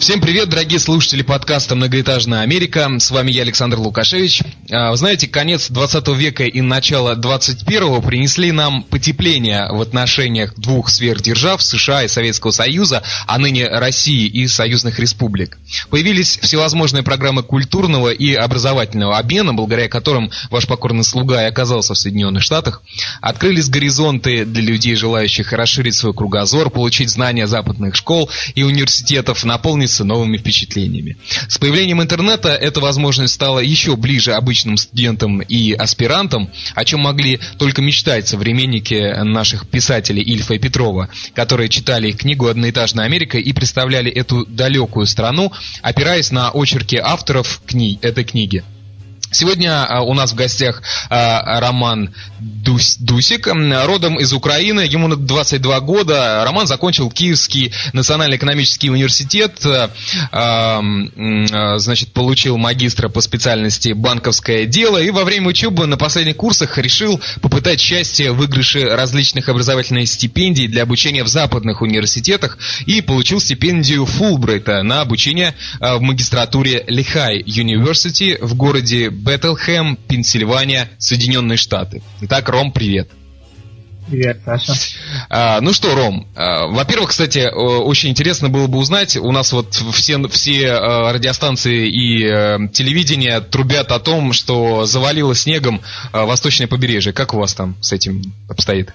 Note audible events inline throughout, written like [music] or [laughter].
Всем привет, дорогие слушатели подкаста «Многоэтажная Америка». С вами я, Александр Лукашевич. А, вы знаете, конец 20 века и начало 21-го принесли нам потепление в отношениях двух сверхдержав США и Советского Союза, а ныне России и союзных республик. Появились всевозможные программы культурного и образовательного обмена, благодаря которым ваш покорный слуга и оказался в Соединенных Штатах. Открылись горизонты для людей, желающих расширить свой кругозор, получить знания западных школ и университетов, наполнить делиться новыми впечатлениями. С появлением интернета эта возможность стала еще ближе обычным студентам и аспирантам, о чем могли только мечтать современники наших писателей Ильфа и Петрова, которые читали книгу «Одноэтажная Америка» и представляли эту далекую страну, опираясь на очерки авторов кни этой книги. Сегодня а, у нас в гостях а, Роман Дусик, родом из Украины, ему 22 года. Роман закончил Киевский национальный экономический университет, а, значит, получил магистра по специальности банковское дело и во время учебы на последних курсах решил попытать счастье в выигрыше различных образовательных стипендий для обучения в западных университетах и получил стипендию Фулбрайта на обучение в магистратуре Лихай University в городе Бэтлхэм, Пенсильвания, Соединенные Штаты. Итак, Ром, привет. Привет, Саша. А, ну что, Ром, а, во-первых, кстати, очень интересно было бы узнать, у нас вот все, все а, радиостанции и а, телевидение трубят о том, что завалило снегом а, восточное побережье. Как у вас там с этим обстоит?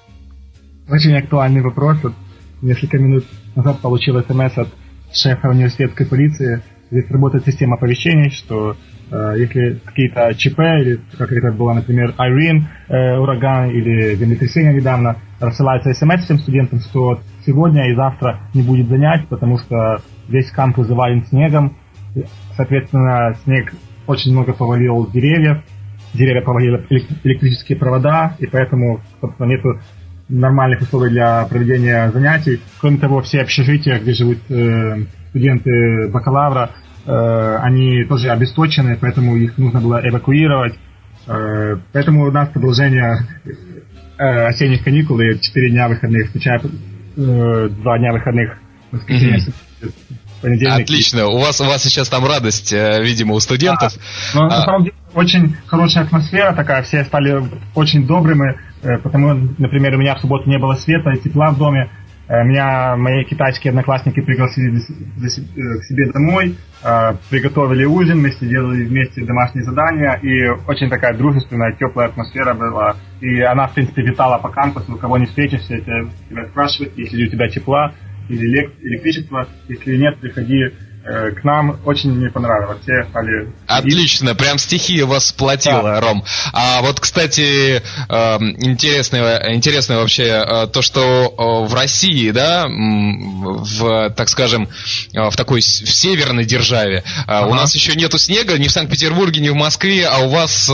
Очень актуальный вопрос. Вот несколько минут назад получил смс от шефа университетской полиции. Здесь работает система оповещений, что если какие-то ЧП, или как это было, например, Irene, э, ураган или землетрясение недавно, рассылается смс всем студентам, что сегодня и завтра не будет занятий, потому что весь кампус завален снегом. Соответственно, снег очень много повалил деревьев, деревья повалили электрические провода, и поэтому, собственно, нету нормальных условий для проведения занятий. Кроме того, все общежития, где живут э, студенты бакалавра, Э, они тоже обесточены, поэтому их нужно было эвакуировать. Э, поэтому у нас продолжение э, осенних каникул и 4 дня выходных, включая 2 дня выходных понедельник. Отлично. У вас, у вас сейчас там радость, видимо, у студентов. Да. Но, а... На самом деле очень хорошая атмосфера такая, все стали очень добрыми, потому, например, у меня в субботу не было света и тепла в доме, Э, меня мои китайские одноклассники пригласили э, к себе домой, э, приготовили ужин, вместе делали вместе домашние задания, и очень такая дружественная, теплая атмосфера была. И она, в принципе, витала по кампусу, кого не встретишься, тебя спрашивают, если у тебя тепла или электричество, если нет, приходи Э, к нам очень мне понравилось. Все стали... Отлично, прям стихия вас сплотила, да. Ром. А вот, кстати, эм, интересное, интересное вообще э, то, что в России, да, в, так скажем, э, в такой в северной державе, ага. у нас еще нету снега ни в Санкт-Петербурге, ни в Москве, а у вас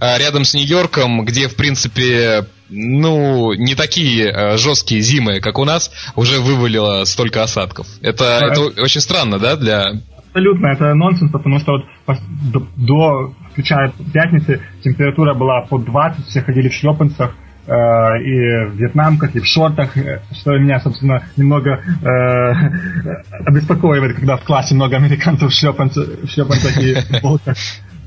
рядом с Нью-Йорком, где, в принципе, ну, не такие э, жесткие зимы, как у нас, уже вывалило столько осадков. Это, да, это очень странно, да, для... Абсолютно, это нонсенс, потому что вот до, до включая пятницы, температура была под 20, все ходили в шлепанцах, э, и в вьетнамках, и в шортах, э, что меня, собственно, немного э, обеспокоивает, когда в классе много американцев в шлепанцах, в шлепанцах и футболках.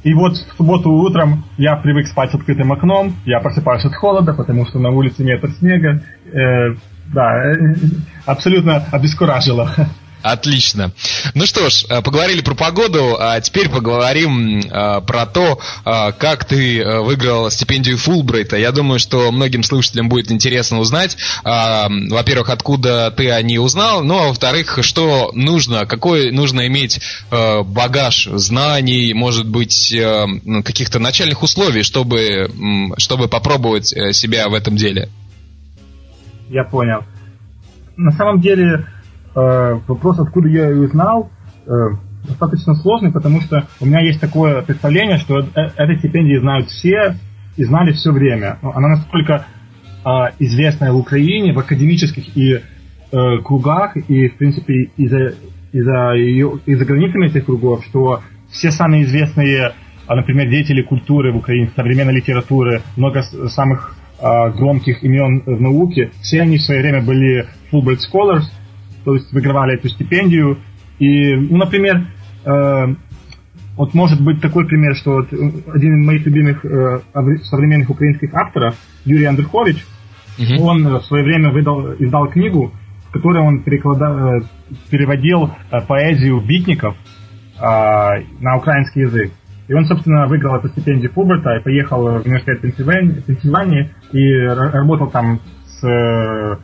И вот в субботу утром я привык спать с открытым окном, я просыпаюсь от холода, потому что на улице метр снега. Э, да, э, абсолютно обескуражило. Отлично. Ну что ж, э, поговорили про погоду, а теперь поговорим а, про то, а, как ты выиграл стипендию Фулбрайта. Я думаю, что многим слушателям будет интересно узнать, а, во-первых, откуда ты о ней узнал, ну а во-вторых, что нужно, какой нужно иметь багаж знаний, может быть, а, каких-то начальных условий, чтобы, чтобы попробовать себя в этом деле. Я понял. На самом деле, вопрос, откуда я ее узнал, э, достаточно сложный, потому что у меня есть такое представление, что э, этой стипендии знают все и знали все время. Она настолько известная в Украине, в академических и э, кругах и, в принципе, и за, и, за ее, и за границами этих кругов, что все самые известные, а, например, деятели культуры в Украине, современной литературы, много самых э, громких имен в науке, все они в свое время были Fulbright Scholars, то есть выигрывали эту стипендию. И, ну, например, э, вот может быть такой пример, что вот один из моих любимых э, современных украинских авторов, Юрий Андрухович, угу. он в свое время выдал, издал книгу, в которой он переклада, э, переводил э, поэзию битников э, на украинский язык. И он, собственно, выиграл эту стипендию Фуберта и поехал в университет Пенсильвании, Пенсильвании и работал там с э,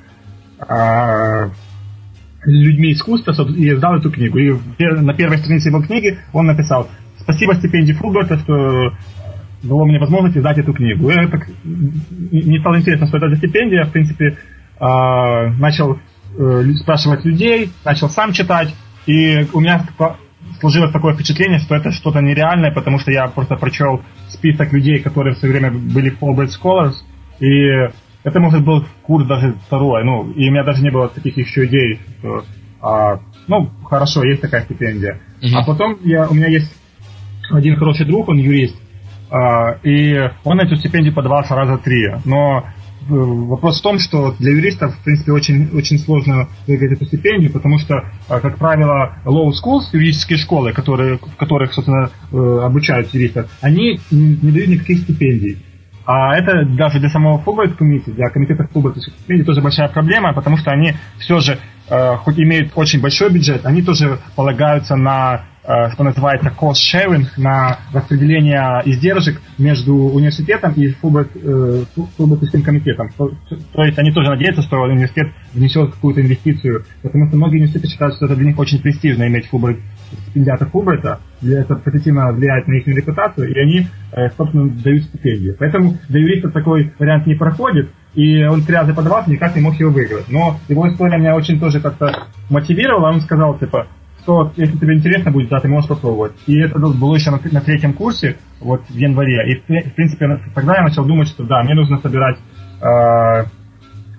людьми искусства и издал эту книгу. И на первой странице его книги он написал «Спасибо стипендии Фуберта, что дало мне возможность издать эту книгу». И так, мне стало интересно, что это за стипендия. В принципе, э, начал э, спрашивать людей, начал сам читать. И у меня сложилось такое впечатление, что это что-то нереальное, потому что я просто прочел список людей, которые в свое время были Fulbright Scholars, и это, может, был курс даже второй, ну, и у меня даже не было таких еще идей, что, а, ну, хорошо, есть такая стипендия. Uh-huh. А потом я, у меня есть один хороший друг, он юрист, а, и он эту стипендию подавался раза три, но вопрос в том, что для юристов, в принципе, очень, очень сложно выиграть эту стипендию, потому что, а, как правило, law schools, юридические школы, которые, в которых, собственно, э, обучают юристов, они не дают никаких стипендий. А это даже для самого Fulbright комиссии, для комитета Fulbright стипендий тоже большая проблема, потому что они все же, хоть имеют очень большой бюджет, они тоже полагаются на Э, что называется cost sharing, на распределение издержек между университетом и футбольным комитетом. То, то есть они тоже надеются, что университет внесет какую-то инвестицию, потому что многие университеты считают, что это для них очень престижно иметь футбол стипендиата Фулбрайта, это позитивно влияет на их репутацию, и они, э, собственно, дают стипендию. Поэтому для юриста такой вариант не проходит, и он три подавался, никак не мог его выиграть. Но его история меня очень тоже как-то мотивировала, он сказал, типа, что если тебе интересно будет, да, ты можешь попробовать. И это было еще на, на третьем курсе, вот в январе. И, в принципе, тогда я начал думать, что да, мне нужно собирать э,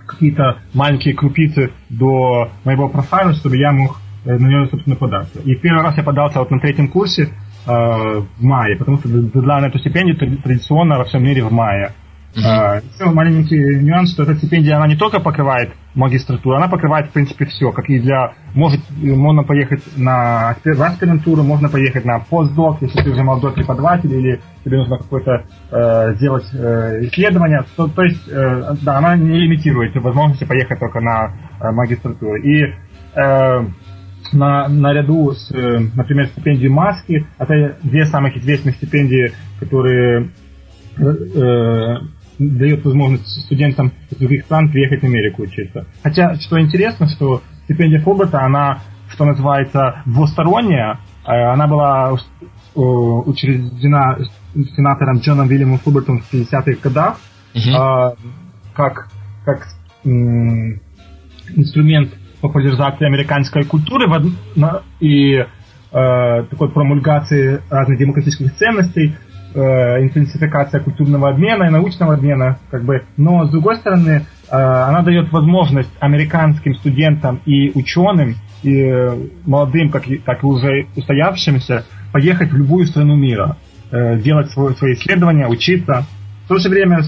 какие-то маленькие крупицы до моего профайла, чтобы я мог э, на него, собственно, податься. И первый раз я подался вот на третьем курсе э, в мае, потому что дедлайн на эту стипендию традиционно во всем мире в мае. Uh-huh. Еще маленький нюанс, что эта стипендия, она не только покрывает магистратуру, она покрывает, в принципе, все. Как и для... Может, можно поехать на в аспирантуру, можно поехать на постдок, если ты уже молодой преподаватель, или тебе нужно какое-то э, сделать э, исследование. То, то есть, э, да, она не лимитирует возможности поехать только на э, магистратуру. И э, на, наряду с, э, например, стипендией Маски, это две самых известных стипендии, которые э, дает возможность студентам из других стран приехать в Америку учиться. Хотя, что интересно, что стипендия Фоберта, она, что называется, двусторонняя. Э, она была э, учреждена сенатором Джоном Вильямом Фубертом в 50-х годах uh-huh. как, как инструмент популяризации американской культуры и такой промульгации разных демократических ценностей э, интенсификация культурного обмена и научного обмена, как бы, но с другой стороны, э, она дает возможность американским студентам и ученым, и э, молодым, как, как и уже устоявшимся, поехать в любую страну мира, э, делать свой, свои исследования, учиться. В то же время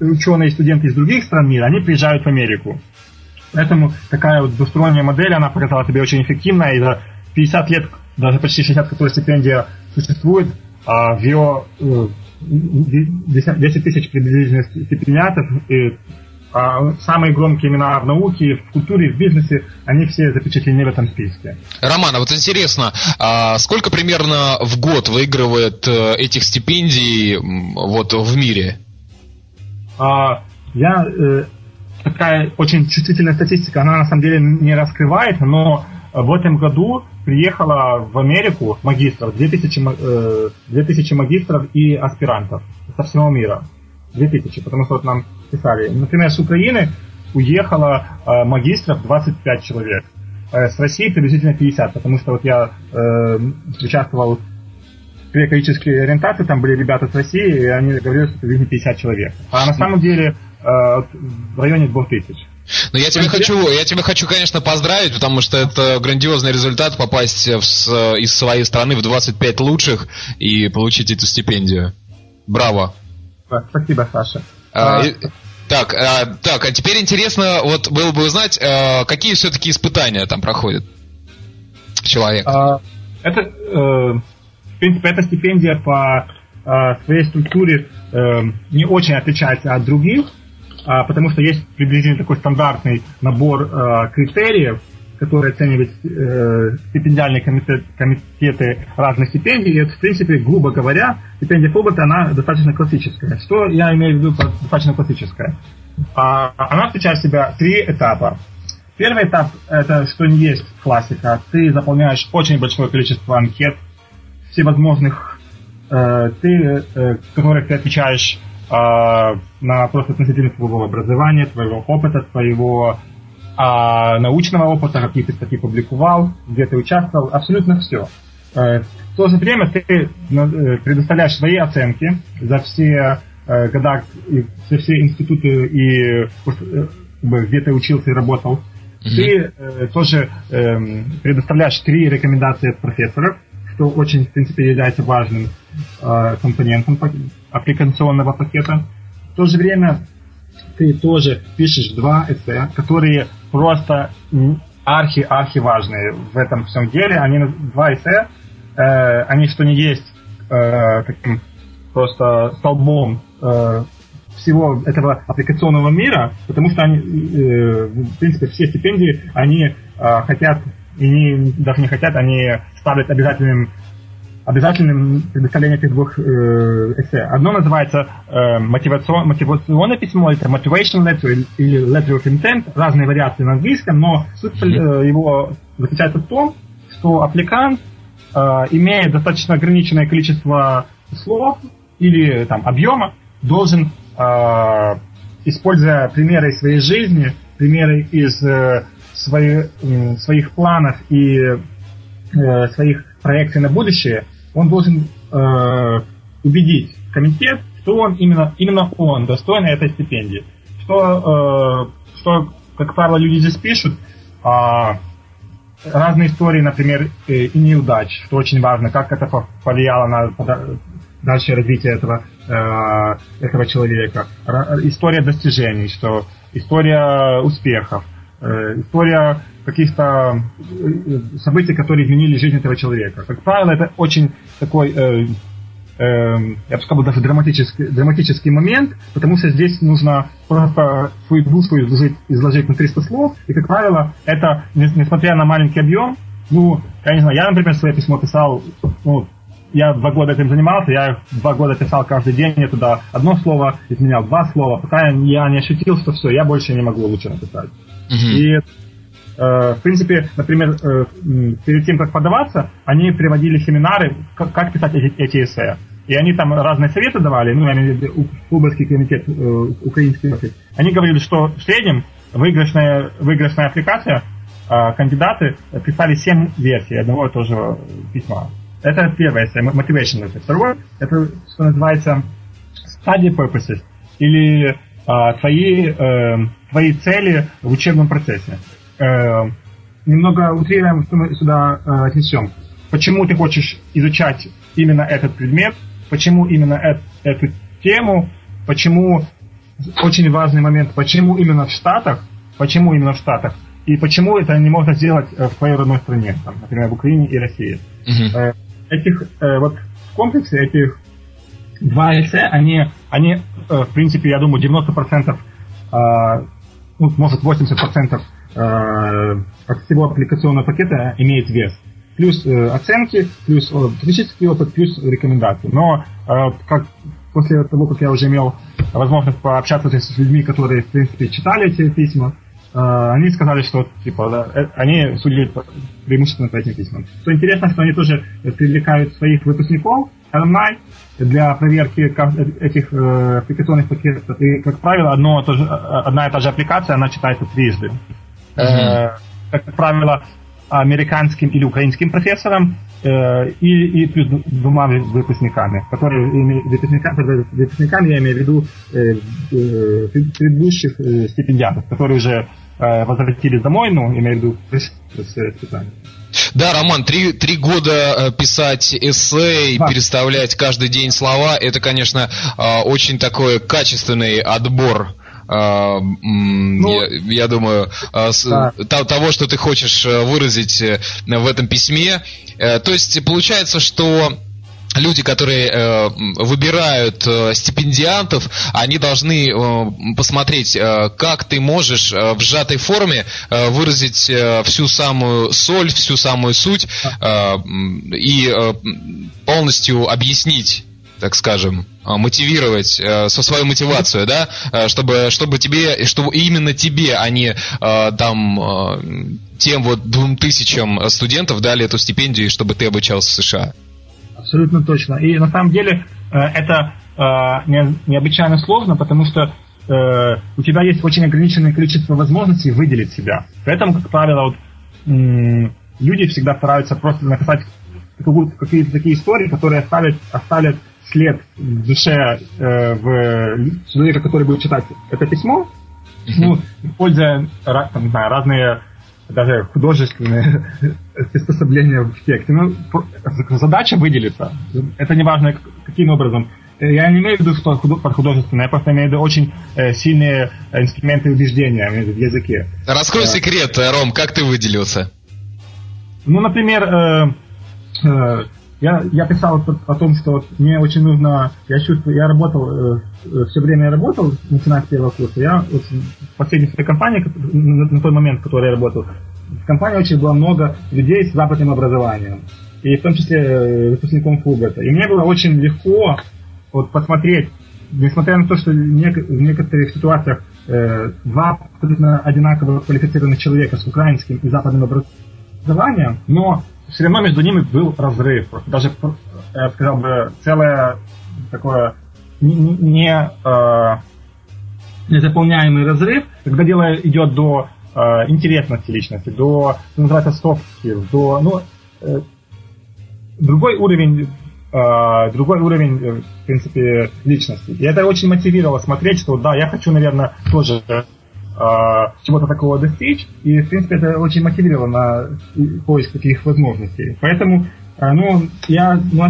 ученые и студенты из других стран мира, они приезжают в Америку. Поэтому такая вот двусторонняя модель, она показала себе очень эффективная, и за 50 лет, даже почти 60, которая стипендия существует, а в ее 10 тысяч приблизительно стипендиатов, и а самые громкие имена в науке, в культуре, в бизнесе, они все запечатлены в этом списке. Роман, а вот интересно, а сколько примерно в год выигрывает э, этих стипендий вот в мире? А, я э, такая очень чувствительная статистика, она на самом деле не раскрывает, но в этом году приехало в Америку магистров, 2000, 2000 э, магистров и аспирантов со всего мира. 2000, потому что вот нам писали. Например, с Украины уехало э, магистров 25 человек. Э, с России приблизительно 50, потому что вот я участвовал в экологической ориентации, там были ребята с России, и они говорили, что приблизительно 50 человек. А на самом деле э, в районе 2000. Ну, я тебя хочу, я тебя хочу, конечно, поздравить, потому что это грандиозный результат попасть в, из своей страны в 25 лучших и получить эту стипендию. Браво. Спасибо, Саша. А, и, так, а, так, а теперь интересно, вот было бы узнать, а, какие все-таки испытания там проходят человек. А, это, э, в принципе, эта стипендия по э, своей структуре э, не очень отличается от других, потому что есть приблизительно такой стандартный набор э, критериев, которые оценивают э, стипендиальные комитет, комитеты разных стипендий. И это, в принципе, грубо говоря, стипендия Фоберта, она достаточно классическая. Что я имею в виду достаточно классическая? А, она включает в себя три этапа. Первый этап – это что не есть классика. Ты заполняешь очень большое количество анкет всевозможных, э, ты, э, которых ты отвечаешь э, на вопросы относительно своего образования, твоего опыта, твоего а научного опыта, какие ты статьи публиковал, где ты участвовал, абсолютно все. Э, в то же время ты э, предоставляешь свои оценки за все э, года, за все институты, и, где ты учился и работал. Mm-hmm. Ты тоже эм, предоставляешь три рекомендации от профессоров, что очень, в принципе, является важным компонентом аппликационного пакета. В то же время ты тоже пишешь два эссе, которые просто архи-архи важные в этом всем деле. Они два эссе, э, они что не есть э, таким просто столбом э, всего этого аппликационного мира, потому что они, э, в принципе, все стипендии, они э, хотят, и не, даже не хотят, они ставят обязательным обязательным предоставление этих двух э, эссе. Одно называется э, мотивацион, мотивационное письмо, это motivation letter или, letter of intent, разные вариации на английском, но суть э, его заключается в том, что аппликант, э, имея достаточно ограниченное количество слов или там объема, должен, э, используя примеры из своей жизни, примеры из э, свои, э, своих планов и э, своих проекций на будущее, он должен э, убедить комитет, что он именно, именно он достоин этой стипендии. Что, э, что как правило, люди здесь пишут, э, разные истории, например, э, и неудач, что очень важно, как это повлияло на дальше развитие этого, э, этого человека. Р- история достижений, что история успехов, э, история каких-то э, событий, которые изменили жизнь этого человека. Как правило, это очень такой, э, э, я бы сказал, даже драматический, драматический момент, потому что здесь нужно просто свою душу изложить, изложить на 300 слов, и, как правило, это, несмотря на маленький объем, ну, я не знаю, я, например, свое письмо писал, ну, я два года этим занимался, я два года писал каждый день, я туда одно слово изменял, два слова, пока я не ощутил, что все, я больше не могу лучше написать. Uh-huh. И в принципе, например, э, перед тем, как подаваться, они приводили семинары, как писать эти, эти эссе. И они там разные советы давали, ну, я имею в виду Кубанский комитет, э, украинский офис. Они говорили, что в среднем выигрышная, выигрышная аппликация, кандидаты писали 7 версий одного и того же письма. Это первое эссе, motivation letter. Второе, это, что называется, study purposes, или твои, твои цели в учебном процессе э, немного утрируем, что мы сюда э, отнесем. Почему ты хочешь изучать именно этот предмет, почему именно эт, эту тему, почему очень важный момент, почему именно в Штатах, почему именно в Штатах, и почему это не можно сделать э, в твоей родной стране, там, например, в Украине и России. Uh-huh. Этих, э, вот в комплексе этих два эссе, они, они в принципе, я думаю, 90%, ну, может, 80% Э, от всего аппликационного пакета имеет вес. Плюс э, оценки, плюс э, технический опыт, плюс рекомендации. Но э, как после того, как я уже имел возможность пообщаться с людьми, которые, в принципе, читали эти письма, э, они сказали, что типа, да, э, они судили преимущественно по этим письмам. Что интересно, что они тоже привлекают своих выпускников, alumni, для проверки этих э, аппликационных пакетов. И, как правило, одно, то же, одна и та же аппликация, она читается трижды. Э, как правило, американским или украинским профессором э, и, и плюс двумя выпускниками, которые выпускниками, выпускниками я имею в виду э, э, предыдущих э, стипендиатов, которые уже э, возвратились домой, ну, имею в виду специально. Да, Роман, три, три года э, писать эссе и да. переставлять каждый день слова, это, конечно, очень такой качественный отбор а, ну, я, я думаю, а, да. того, что ты хочешь э, выразить э, в этом письме. Э, то есть получается, что люди, которые э, выбирают э, стипендиантов, они должны э, посмотреть, э, как ты можешь э, в сжатой форме э, выразить э, всю самую соль, всю самую суть э, и э, полностью объяснить так скажем, а, мотивировать э, со свою мотивацию, да, э, чтобы, чтобы тебе, чтобы именно тебе, а не э, там тем вот двум тысячам студентов дали эту стипендию, чтобы ты обучался в США. Абсолютно точно. И на самом деле это необычайно сложно, потому что у тебя есть очень ограниченное количество возможностей выделить себя. Поэтому, как правило, вот, люди всегда стараются просто написать какие-то такие истории, которые оставят, оставят след в душе э, в человека, который будет читать это письмо, ну, используя там, знаю, разные даже художественные [laughs] приспособления в тексте. Ну, задача выделиться. Это не важно, каким образом. Я не имею в виду, что под художественное, я просто имею в виду очень э, сильные инструменты убеждения в языке. Раскрой э, секрет, Ром, как ты выделился? Ну, например, э, э, я, я писал о том, что мне очень нужно, я чувствую, я работал, э, э все время я работал, начиная с первого курса, я вот, в последней своей компании, на, на тот момент, в которой я работал, в компании очень было много людей с западным образованием, и в том числе э, выпускником ФУГАТа. И мне было очень легко вот, посмотреть, несмотря на то, что в некоторых ситуациях э, два абсолютно одинаково квалифицированных человека с украинским и западным образованием, но все равно между ними был разрыв. Даже, я сказал бы, целое такое не, не, э, разрыв, когда дело идет до э, интересности личности, до, что называется, soft до, ну, э, другой уровень Uh, другой уровень, э, в принципе, личности. И это очень мотивировало смотреть, что да, я хочу, наверное, тоже э, чего-то такого достичь, и, в принципе, это очень мотивировало на поиск таких возможностей. Поэтому, э, ну, я, ну,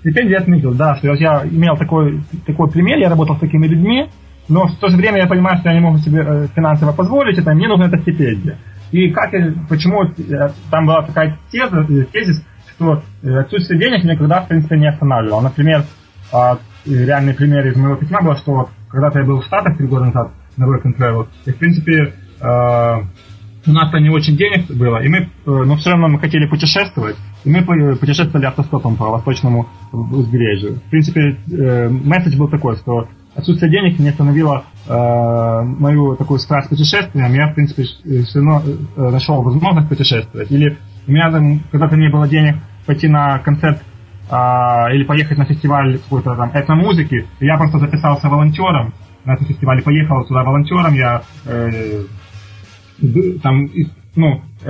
стипендию я отметил, да, что я имел такой, такой пример, я работал с такими людьми, но в то же время я понимаю, что я не могу себе э, финансово позволить это, мне нужна эта стипендия. И как, почему э, там была такая теза, тезис, что отсутствие денег никогда, в принципе, не останавливало. Например, а, реальный пример из моего письма был, что когда-то я был в Штатах три года назад, на work and travel. И, в принципе, э, у нас-то не очень денег было, и мы, э, но все равно мы хотели путешествовать, и мы путешествовали автостопом по восточному узбережью. В принципе, э, месседж был такой, что отсутствие денег не остановило э, мою такую страсть путешествия, я, в принципе, все равно нашел возможность путешествовать. Или у меня там когда-то не было денег пойти на концерт э, или поехать на фестиваль какой-то там этномузыки, и я просто записался волонтером, на этом фестивале поехал туда волонтером, я э, там, ну, э,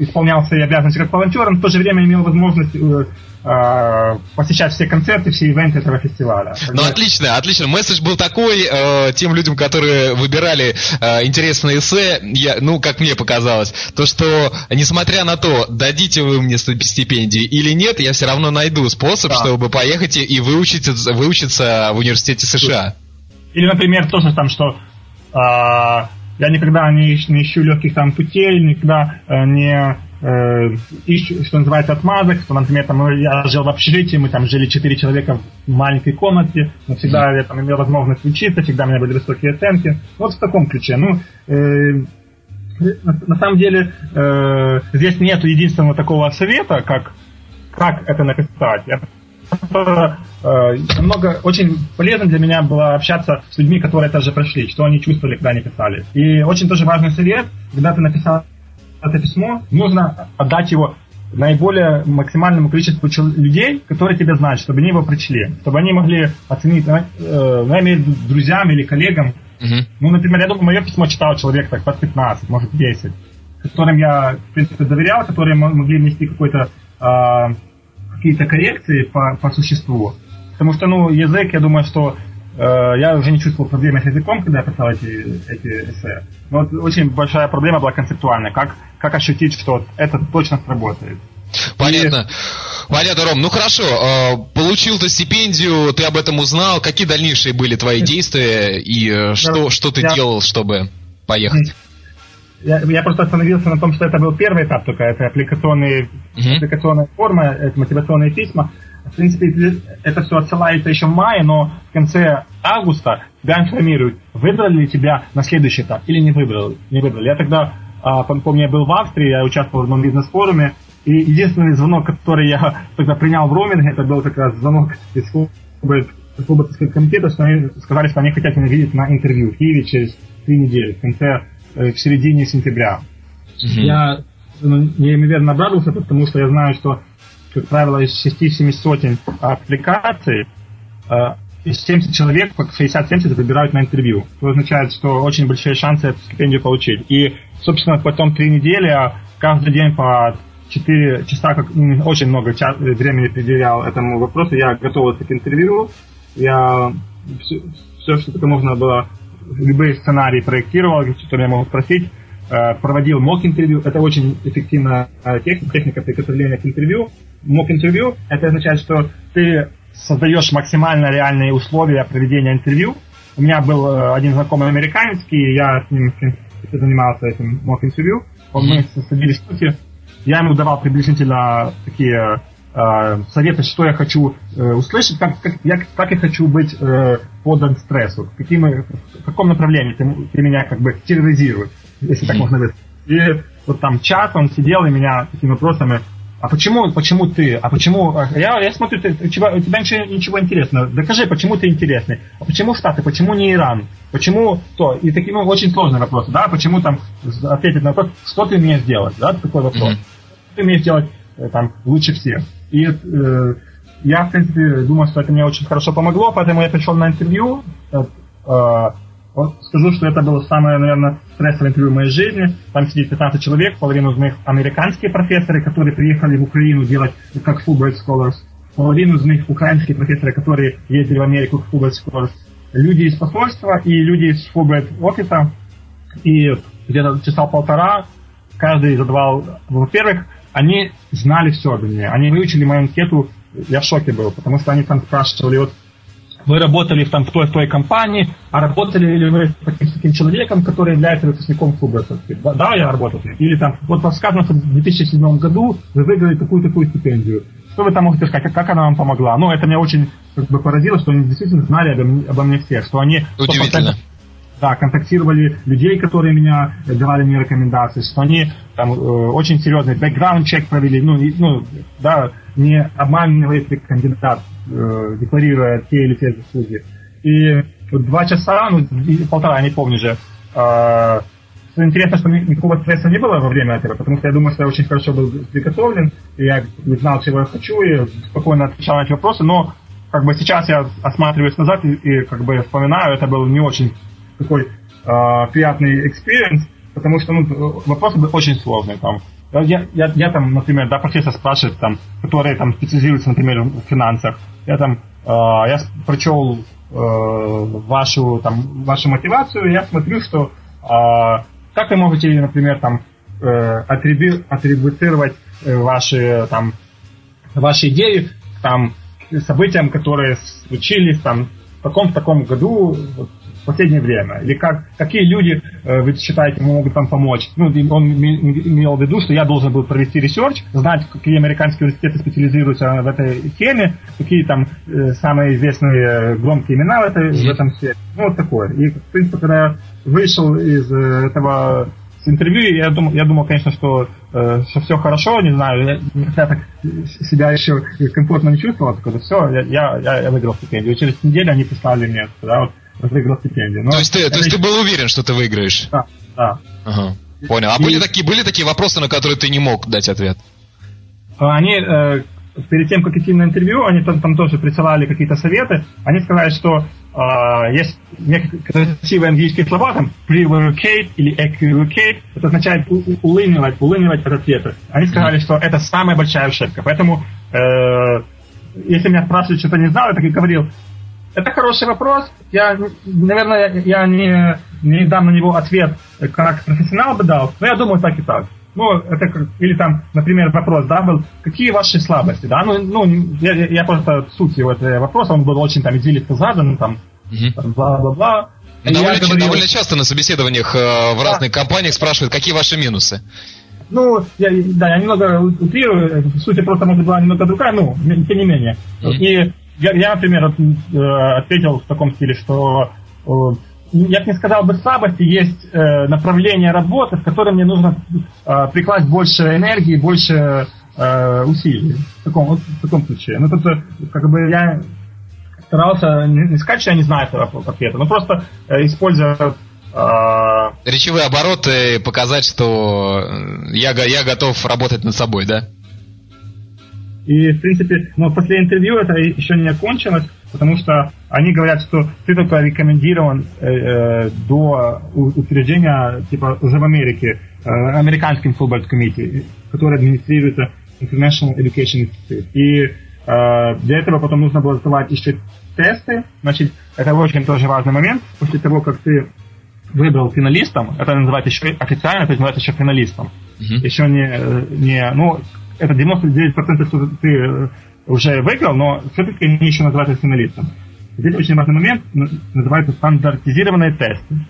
исполнял свои обязанности как волонтером, в то же время имел возможность э, э, посещать все концерты, все ивенты этого фестиваля. Ну, отлично, отлично. Месседж был такой э, тем людям, которые выбирали э, интересные эссе, я, ну, как мне показалось, то, что, несмотря на то, дадите вы мне стипендии или нет, я все равно найду способ, да. чтобы поехать и выучиться, выучиться в университете США. Или, например, тоже там, что э, я никогда не, не ищу легких там путей, никогда э, не э, ищу, что называется, отмазок, что, например, там, я жил в общежитии, мы там жили четыре человека в маленькой комнате, но всегда я там имел возможность учиться, всегда у меня были высокие оценки. Вот в таком ключе. Ну, э, на, на самом деле, э, здесь нет единственного такого совета, как, как это написать. Я э, очень полезно для меня было общаться с людьми, которые это же прошли, что они чувствовали, когда они писали. И очень тоже важный совет, когда ты написал это письмо, нужно отдать его наиболее максимальному количеству людей, которые тебя знают, чтобы они его прочли, чтобы они могли оценить, э, ну, я имею в виду друзьям или коллегам. Uh-huh. Ну, например, я думаю, мое письмо читал человек так под 15, может 10, которым я, в принципе, доверял, которые могли внести какой-то э, какие-то коррекции по, по существу. Потому что, ну, язык, я думаю, что э, я уже не чувствовал проблемы с языком, когда я писал эти, эти эссе. Но вот очень большая проблема была концептуальная. Как, как ощутить, что это точно сработает. Понятно. И... Понятно, Ром. Ну хорошо, э, получил ты стипендию, ты об этом узнал. Какие дальнейшие были твои действия и э, что, что ты я... делал, чтобы поехать? Я, я просто остановился на том, что это был первый этап только, это аппликационные, uh-huh. аппликационная форма, это мотивационные письма. В принципе, это все отсылается еще в мае, но в конце августа тебя информируют, выбрали ли тебя на следующий этап или не выбрали. Не выбрали. Я тогда, а, помню, я был в Австрии, я участвовал в одном бизнес-форуме, и единственный звонок, который я тогда принял в роуминге, это был как раз звонок из клуба, клуба комитета, что они сказали, что они хотят меня видеть на интервью в Киеве через три недели, в конце, в середине сентября. Mm-hmm. Я ну, неимоверно обрадовался, потому что я знаю, что, как правило, из 6-7 сотен аппликаций э, из 70 человек, 60-70 выбирают на интервью. Это означает, что очень большие шансы эту стипендию получить. И, собственно, потом три недели, а каждый день по 4 часа, как очень много час, времени уделял этому вопросу. Я готовился к интервью. Я все, все, что только можно было, любые сценарии проектировал, что я могу спросить. Э, проводил мок-интервью. Это очень эффективная э, техника, техника приготовления к интервью. Мок-интервью – это означает, что ты создаешь максимально реальные условия проведения интервью. У меня был э, один знакомый американский, я с ним занимался этим мок-интервью. Мы садились в я ему давал приблизительно такие э, советы, что я хочу э, услышать, как, как, я, как я хочу быть э, подан стрессу, каким, в каком направлении ты, ты меня как бы терроризируешь, если так можно сказать. И вот там час он сидел и меня такими вопросами а почему, почему ты? А почему? А я, я смотрю, ты, у, тебя, у тебя ничего, ничего интересного. Докажи, почему ты интересный. А почему Штаты? Почему не Иран? Почему то? И такие ну, очень сложные вопросы, да? Почему там ответить на вопрос, что ты умеешь делать, да? Такой вопрос. Mm-hmm ты умеешь делать э, там лучше всех. И э, я, в принципе, думаю, что это мне очень хорошо помогло, поэтому я пришел на интервью. Э, э, скажу, что это было самое, наверное, стрессовое интервью в моей жизни. Там сидит 15 человек, половину из них американские профессоры, которые приехали в Украину делать как Fulbright Scholars, половину из них украинские профессоры, которые ездили в Америку как Fulbright Scholars, люди из посольства и люди из Fulbright офиса. И где-то часа полтора каждый задавал, во-первых, они знали все обо мне. Они выучили мою анкету, я в шоке был, потому что они там спрашивали, вот вы работали там в той, в той компании, а работали ли вы с таким человеком, который является выпускником клуба да, я работал. Или там, вот сказано, что в 2007 году вы выиграли такую-такую стипендию. Что вы там можете сказать, как, как она вам помогла? Ну, это меня очень как бы поразило, что они действительно знали обо, обо мне всех, что они... Удивительно да, контактировали людей, которые меня давали мне рекомендации, что они там э, очень серьезный бэкграунд-чек провели, ну, и, ну, да, не обманывает ли кандидат, э, декларируя те или те заслуги. И два часа, ну, полтора, я не помню же, э, интересно, что никакого стресса не было во время этого, потому что я думаю, что я очень хорошо был приготовлен, и я знал, чего я хочу, и спокойно отвечал на эти вопросы, но как бы сейчас я осматриваюсь назад и, и как бы вспоминаю, это был не очень такой э, приятный experience, потому что ну, вопросы очень сложные. Там. Я, я, я там, например, да, профессор спрашивает, там, которые там специализируются, например, в финансах. Я там, э, я прочел э, вашу, там, вашу мотивацию, я смотрю, что э, как вы можете, например, там, э, атрибу, атрибутировать э, ваши, там, ваши идеи там, событиям, которые случились там, в таком-то таком году, вот, последнее время? Или как, какие люди, э, вы считаете, могут вам помочь? Ну, он имел в виду, что я должен был провести research, знать, какие американские университеты специализируются в этой теме, какие там э, самые известные э, громкие имена в, этой, в этом сфере. Ну, вот такое. И, в принципе, когда вышел из этого интервью, я думал, я думал, конечно, что, э, что все хорошо, не знаю, я, я так себя еще комфортно не чувствовал, такой, все, я, я, я выиграл стипендию. И через неделю они прислали мне, да, вот, выиграл стипендию. Но то есть, ты, то есть ты был уверен, что ты выиграешь? Да, да. Ага. Понял. А и... были, такие, были такие вопросы, на которые ты не мог дать ответ? Они, э, перед тем, как идти на интервью, они там, там тоже присылали какие-то советы. Они сказали, что э, есть некоторые красивые английские слова, там, prevaricate или equivocate, это означает улынивать, улынивать от ответа. Они сказали, что это самая большая ошибка. Поэтому, э, если меня спрашивают, что-то не знал, я так и говорил, это хороший вопрос. Я, наверное, я не, не дам на него ответ, как профессионал бы дал, но я думаю так и так. Ну, это как, или там, например, вопрос, да, был, какие ваши слабости, да, ну, ну я, я просто суть его этого вопроса, он был очень там идиллико задан, там, угу. бла-бла-бла. Ну, довольно, говорил, довольно часто на собеседованиях э, в да. разных компаниях спрашивают, какие ваши минусы. Ну, я, да, я немного утрирую, суть просто может была немного другая, ну, тем не менее. Mm-hmm. И я, я, например, э, ответил в таком стиле, что э, я бы не сказал бы слабости, есть э, направление работы, в котором мне нужно прикласть больше энергии, больше усилий. В таком, вот, в таком случае. Ну, тут как бы я старался не сказать, что я не знаю этого ответа, но просто используя Речевые обороты показать, что я, я готов работать над собой, да? И, в принципе, но после интервью это еще не окончилось, потому что они говорят, что ты только рекомендирован э, э до утверждения, типа, уже в Америке, э, американским Fulbright Committee, который администрируется International Education Institute. И э, для этого потом нужно было сдавать еще тесты. Значит, это очень тоже важный момент. После того, как ты выбрал финалистом, это называется еще официально, это называется еще финалистом. Uh-huh. Еще не, не, ну, это 99% что ты э, уже выиграл, но все-таки они еще называются финалистом. Здесь очень важный момент, называется стандартизированные тесты.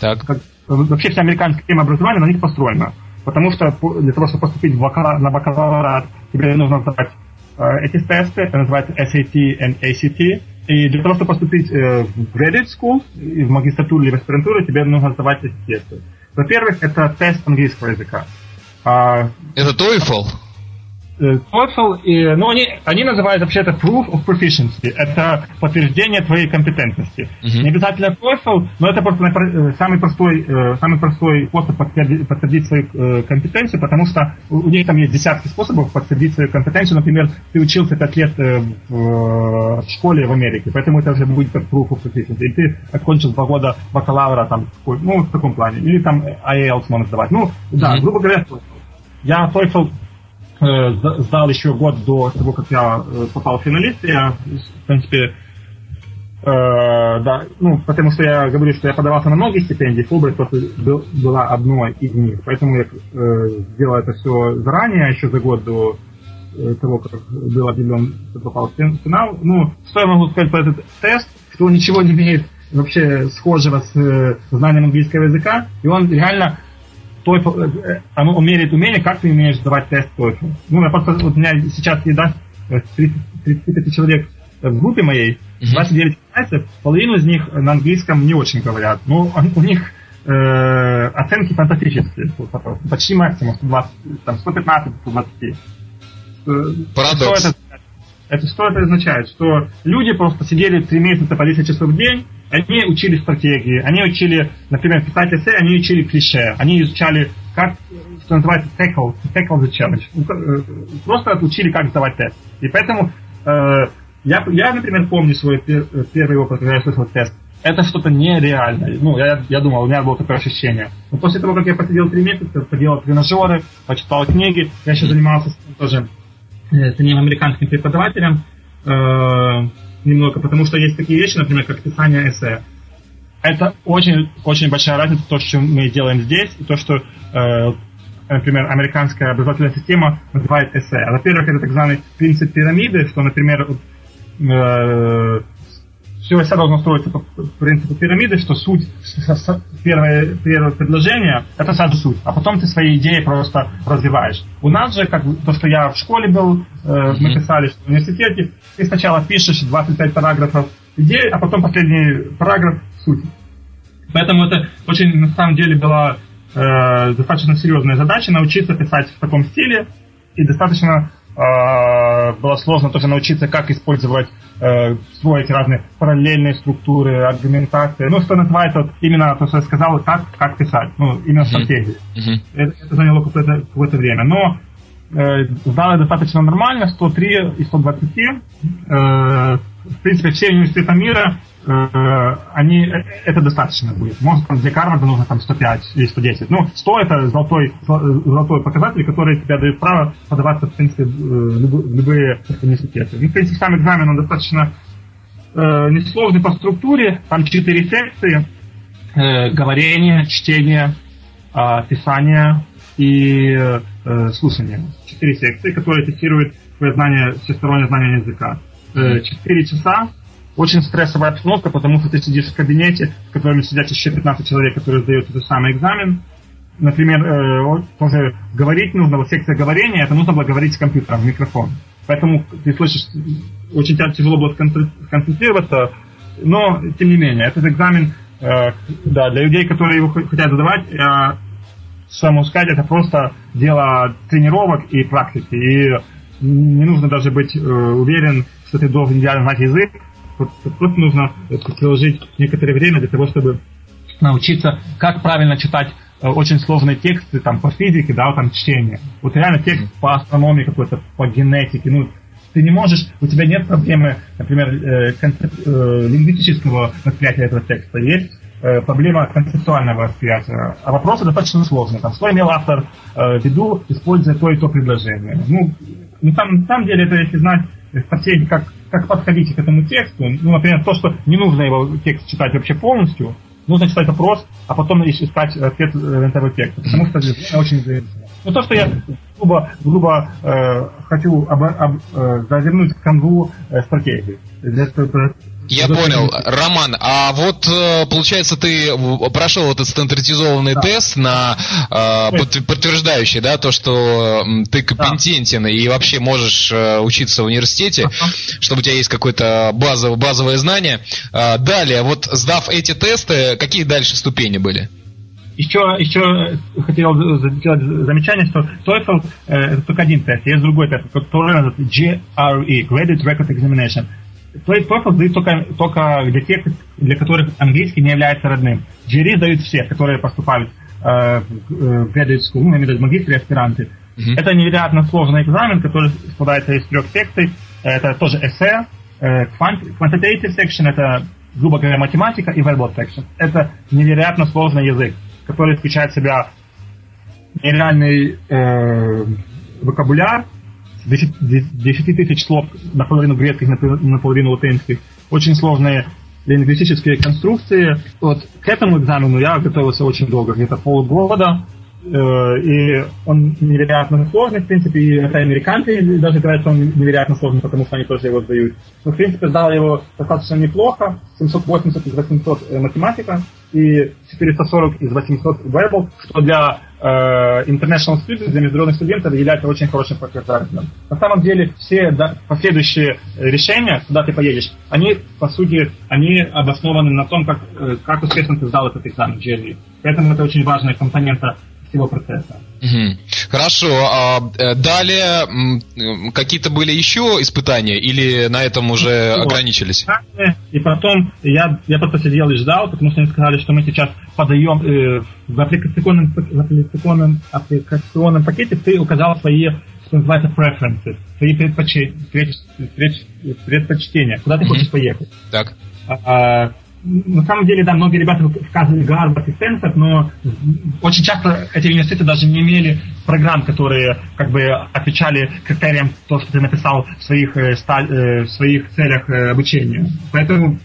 Так. Как, вообще вся американская система образования на них построена. Потому что для того, чтобы поступить в бакалавр, на бакалаврат, тебе нужно сдавать э, эти тесты, это называется SAT и ACT. И для того, чтобы поступить э, в graduate school, в магистратуру или в аспирантуру, тебе нужно сдавать эти тесты. Во-первых, это тест английского языка. А, это TOEFL? Э, TOEFL, и, ну, они, они называют вообще это proof of proficiency. Это подтверждение твоей компетентности. Uh-huh. Не обязательно TOEFL, но это просто э, самый простой, э, самый простой способ подтвердить, подтвердить свою компетенцию, потому что у них там есть десятки способов подтвердить свою компетенцию. Например, ты учился 5 лет в, школе в Америке, поэтому это уже будет как proof of proficiency. Или ты окончил два года бакалавра, там, ну, в таком плане. Или там IELTS можно сдавать. Ну, да, uh-huh. грубо говоря, я TOEFL э, сдал еще год до того, как я э, попал в финалист. Я, в принципе, э, да, ну, потому что я говорю, что я подавался на многие стипендии, Фулбрайт просто был, была одной из них. Поэтому я э, сделал это все заранее, еще за год до э, того, как был объявлен, что попал в финал. Ну, что я могу сказать про этот тест, что он ничего не имеет вообще схожего с э, знанием английского языка, и он реально TOEFL, э, оно меряет умение, как ты умеешь сдавать тест TOEFL. Ну, я просто, вот у меня сейчас еда 35 человек в группе моей, 29 китайцев, половину из них на английском не очень говорят. Ну, у них э, оценки фантастические. Почти максимум 120, там, 115, 120. Парадокс. Что это, это что это означает? Что люди просто сидели 3 месяца по 10 часов в день, они учили стратегии, они учили, например, писать эссе, они учили клише, они изучали, как, что называется, tackle, tackle the challenge. Ну, э, просто учили, как сдавать тест. И поэтому э, я, я, например, помню свой пер, первый опыт, когда я слышал тест. Это что-то нереальное. Ну, я, я думал, у меня было такое ощущение. Но после того, как я посидел три месяца, поделал тренажеры, почитал книги, я еще занимался тоже с одним американским преподавателем, э, немного, потому что есть такие вещи, например, как писание эссе. Это очень, очень большая разница, то, что мы делаем здесь, и то, что, э, например, американская образовательная система называет эссе. Во-первых, это так называемый принцип пирамиды, что, например, э, все должно строиться по принципу пирамиды, что суть, первое, первое предложение, это сразу суть, а потом ты свои идеи просто развиваешь. У нас же, как то, что я в школе был, э, мы писали в университете, ты сначала пишешь 25 параграфов идеи, а потом последний параграф суть. Поэтому это очень, на самом деле, была э, достаточно серьезная задача научиться писать в таком стиле, и достаточно было сложно тоже научиться, как использовать э, строить разные параллельные структуры, аргументации. Ну, что называется, вот, именно то, что я сказал, как, как писать. Ну, именно uh-huh. стратегии. Uh-huh. Это, это заняло какое-то, какое время. Но э, достаточно нормально, 103 из 120. Э, в принципе, все университеты мира, они, э, это достаточно будет. Может, для Гарварда нужно там 105 или 110. Ну, 100 это золотой, золотой показатель, который тебе дает право подаваться, в принципе, в любые университеты. Ну, в принципе, сам экзамен, он достаточно э, несложный по структуре. Там 4 секции. Э, говорение, чтение, э, писание и э, слушание. Четыре секции, которые тестируют твое знание, всестороннее знание языка. Э, четыре часа очень стрессовая обстановка, потому что ты сидишь в кабинете, в котором сидят еще 15 человек, которые сдают этот самый экзамен. Например, э, тоже говорить нужно, вот секция говорения, это нужно было говорить с компьютером, в микрофон. Поэтому ты слышишь, очень тяжело было сконцентрироваться, но тем не менее, этот экзамен, э, да, для людей, которые его хотят задавать, я что сказать, это просто дело тренировок и практики. И не нужно даже быть э, уверен, что ты должен идеально знать язык, просто нужно приложить некоторое время для того, чтобы научиться, как правильно читать э, очень сложные тексты там по физике, да, там чтение. Вот реально текст по астрономии какой-то, по генетике, ну, ты не можешь, у тебя нет проблемы, например, э, концеп, э, лингвистического восприятия этого текста. Есть э, проблема концептуального восприятия. А вопросы достаточно сложные. Там, что имел автор э, в виду, используя то и то предложение. Ну, ну там, на самом деле, это если знать совсем как, как подходить к этому тексту, ну, например, то, что не нужно его текст читать вообще полностью, нужно читать вопрос, а потом искать ответ э, этого текста, потому что это очень зависимо. Ну, то, что я грубо, грубо э, хочу об, об, э, завернуть канву э, стратегии. Я понял. Роман, а вот э, получается ты прошел этот стандартизованный да. тест на э, подтверждающий, да, то, что ты компетентен да. и вообще можешь э, учиться в университете, ага. чтобы у тебя есть какое-то базовое, базовое знание. Далее, вот сдав эти тесты, какие дальше ступени были? Еще, еще хотел сделать замечание, что TOEFL э, это только один тест, есть другой тест, который называется GRE, Credit Record Examination. TOEFL дают только, только для тех, для которых английский не является родным. GRE дают все, которые поступают э, в graduate school, ну, имею в магистры и аспиранты. Mm-hmm. Это невероятно сложный экзамен, который складывается из трех секций. Это тоже эссе, э, quantitative section, это, грубо говоря, математика, и verbal section. Это невероятно сложный язык который включает в себя нереальный э, вокабуляр, 10, 10 тысяч слов, наполовину грецких, наполовину латинских, очень сложные лингвистические конструкции. Вот к этому экзамену я готовился очень долго, где-то полгода. Э, и он невероятно сложный, в принципе, и это американцы даже говорят, что он невероятно сложный, потому что они тоже его сдают. Но, в принципе, сдал его достаточно неплохо, 780 из 800 э, математика и 440 из 800 verbal, что для э, international students, для международных студентов является очень хорошим показателем. На самом деле, все да, последующие решения, куда ты поедешь, они, по сути, они обоснованы на том, как, как успешно ты сдал этот экзамен GRE. Поэтому это очень важная компонента всего процесса. Угу. Хорошо. А э, далее какие-то были еще испытания или на этом уже вот. ограничились? И потом я, я просто сидел и ждал, потому что они сказали, что мы сейчас подаем э, в, аппликационном, в аппликационном, аппликационном пакете ты указал свои что называется preferences, свои предпочтения, предпочтения, куда ты mm хочешь поехать. Так. А, а на самом деле, да, многие ребята указывали Гарвард и Стэнфорд, но очень часто эти университеты даже не имели программ, которые как бы отвечали критериям то, что ты написал в своих, э, э, в своих целях э, обучения. Поэтому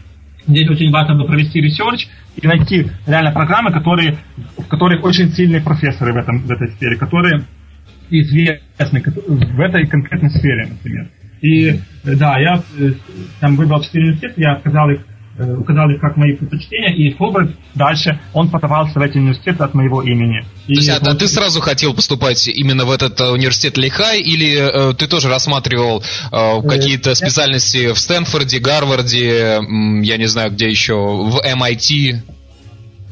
здесь очень важно провести research и найти реально программы, которые, в которых очень сильные профессоры в, этом, в этой сфере, которые известны в этой конкретной сфере, например. И да, я там выбрал четыре университета, я сказал их Э, указали как мои предпочтения, и Фулбрайт дальше, он подавался в эти университеты от моего имени. И То есть, а, а ты сразу хотел поступать именно в этот э, университет Лихай, или э, ты тоже рассматривал э, какие-то специальности в Стэнфорде, Гарварде, я не знаю, где еще, в MIT?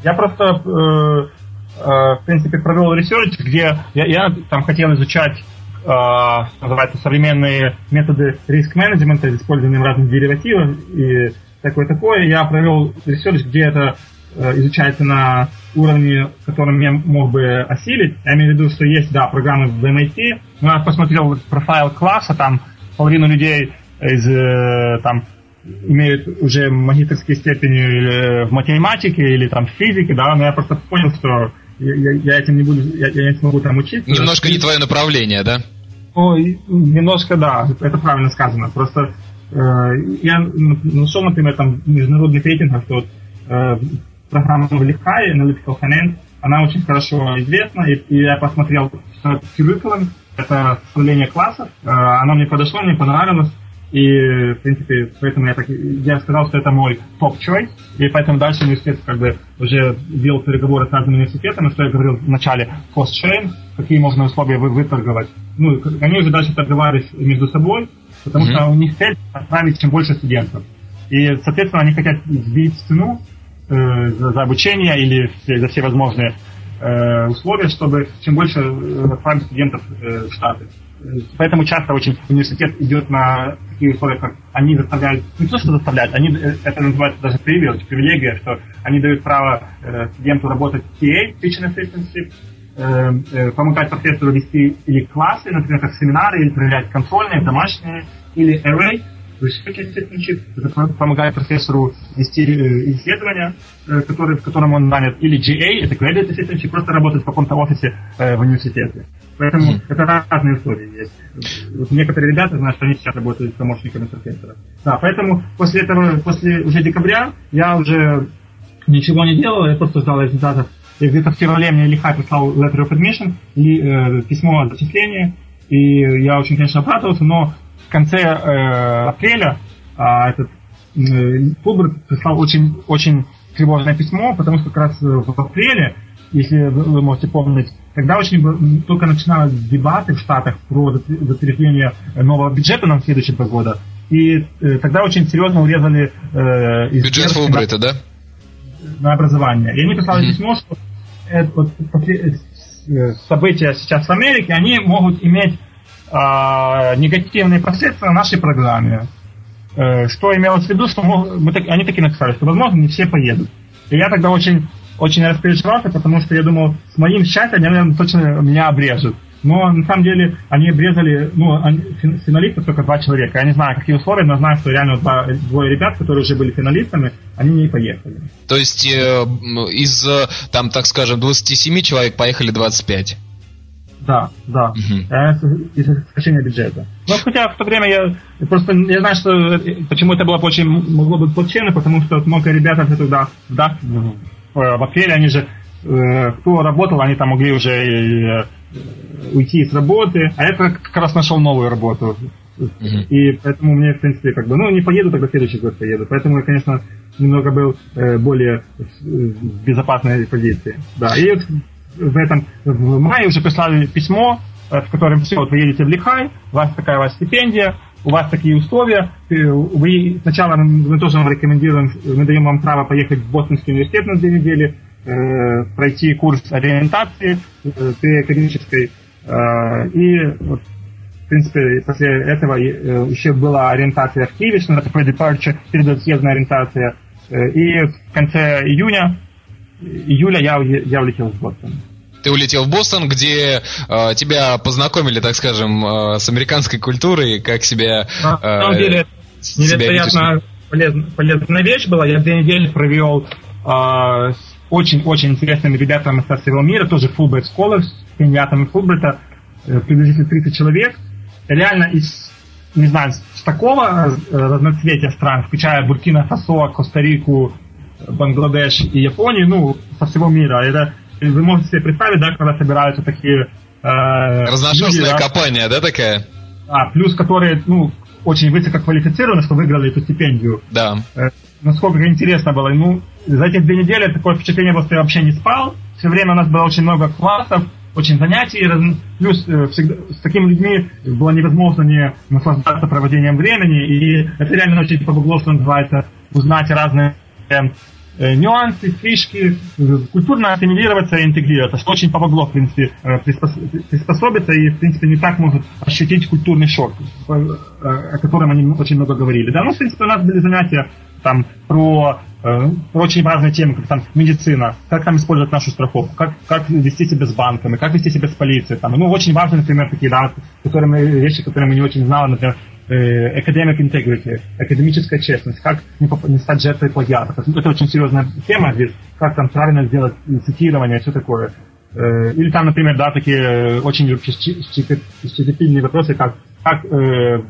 Я просто, э, э, в принципе, провел research, где я, я там хотел изучать называется, современные методы риск-менеджмента, использованием разных деривативов и такое-такое. Я провел research, где это э, изучается на уровне, которым я мог бы осилить. Я имею в виду, что есть, да, программы в MIT, но я посмотрел profile класса, там половину людей из, э, там, имеют уже магистрские степени в математике или там в физике, да, но я просто понял, что я, я этим не буду, я, я не смогу там учиться. Немножко не твое направление, да? О, немножко, да, это правильно сказано. Просто я нашел, например, там международных рейтингах, что вот, э, программа в Лихае, Analytical Finance, она очень хорошо известна, и, и я посмотрел curriculum, это составление классов, э, она мне подошла, мне понравилось, и, в принципе, поэтому я, так, я сказал, что это мой топ-choice, и поэтому дальше университет как бы уже вел переговоры с разными университетами, что я говорил в начале, cost-sharing, какие можно условия вы, выторговать. Ну, они уже дальше торговались между собой, потому mm-hmm. что у них цель отправить чем больше студентов. И, соответственно, они хотят сбить цену э, за, за обучение или за все возможные э, условия, чтобы чем больше э, отправить студентов э, в Штаты. Поэтому часто очень университет идет на такие условия, как они заставляют, не то что заставляют, они, э, это называется даже привилегия, привилегия, что они дают право э, студенту работать TA, Teaching Assistantship, помогать профессору вести или классы, например, как семинары, или проверять контрольные, домашние, или array, Research Assistantship, помогает профессору вести э, исследования, э, которые, в котором он занят, или GA, это Credit Assistantship, просто работать в каком-то офисе э, в университете. Поэтому это разные истории есть. Вот некоторые ребята знают, что они сейчас работают помощниками профессора. Да, поэтому после этого, после уже декабря, я уже ничего не делал, я просто ждал результатов. И где-то в феврале мне Лихай прислал letter of admission, и, э, письмо о зачислении, и я очень, конечно, обрадовался, но в конце э, апреля э, этот э, Фулберт прислал очень, очень тревожное письмо, потому что как раз в апреле, если вы, вы можете помнить, тогда очень только начинались дебаты в Штатах про затверждение нового бюджета на следующие два года. И э, тогда очень серьезно урезали э, бюджет Фулбрита, да? На образование. И они писали mm-hmm. письмо, что э, вот, э, события сейчас в Америке, они могут иметь э, негативные последствия на нашей программе. Э, что имелось в виду, что мы, так, они таки написали, что, возможно, не все поедут. И я тогда очень, очень распереживался, потому что я думал, с моим счастьем они, наверное, точно меня обрежут. Но на самом деле они обрезали, ну, финалистов только два человека. Я не знаю, какие условия, но знаю, что реально два, двое ребят, которые уже были финалистами, они не поехали. То есть э, из, э, там, так скажем, 27 человек поехали 25? Да, да. Угу. Из-за сокращения бюджета. Но хотя в то время я просто я знаю, что почему это было очень могло быть плачевно, потому что много ребят это туда да, в апреле они же э, кто работал, они там могли уже э, уйти с работы, а я как раз нашел новую работу. Uh-huh. И поэтому мне, в принципе, как бы, ну, не поеду, тогда следующий год поеду. Поэтому я, конечно, немного был э, более в безопасной позиции. Да, и в этом в мае уже прислали письмо, э, в котором все, вот вы едете в Лихай, у вас такая у вас стипендия, у вас такие условия, вы сначала мы тоже вам рекомендуем, мы даем вам право поехать в Бостонский университет на две недели, э, пройти курс ориентации э, академической, э, и вот, в принципе, после этого э, еще была ориентация в Киеве, что такое departure, передотъездная ориентация, э, и в конце июня июля я, я улетел в Бостон. Ты улетел в Бостон, где э, тебя познакомили, так скажем, э, с американской культурой, как себя... Э, На самом деле, невероятно полезная, полезная вещь была. Я две недели провел э, с очень-очень интересными ребятами со всего мира, тоже Fulbright Scholars, кандидатами Фулбрайта, э, приблизительно 30 человек. Реально из, не знаю, с такого э, разноцветия стран, включая Буркина Фасо, Коста-Рику, Бангладеш и Японию, ну, со всего мира. Это, вы можете себе представить, да, когда собираются такие... Э, Разношерстная да, компания, да, такая? А, плюс которые, ну, очень высококвалифицированы, что выиграли эту стипендию. Да. Э, насколько интересно было. Ну, за эти две недели такое впечатление было, что я вообще не спал. Все время у нас было очень много классов, очень занятий. Плюс э, всегда, с такими людьми было невозможно не наслаждаться проводением времени. И это реально очень помогло, что называется, узнать разные Э, нюансы, фишки, культурно ассимилироваться и интегрироваться, что очень помогло, в принципе, э, приспособиться и, в принципе, не так может ощутить культурный шок, э, о котором они очень много говорили. Да, ну, в принципе, у нас были занятия там про Э, очень важные темы, как там медицина, как там использовать нашу страховку, как, как вести себя с банками, как вести себя с полицией. Там. Ну, очень важные, например, такие да, которые мы, вещи, которые мы не очень знали, например, э, academic integrity, академическая честность, как не, не стать жертвой плагиата. Это очень серьезная тема здесь, как там правильно сделать цитирование, все такое. Э, или там, например, да, такие очень щепетильные вопросы, как, как э,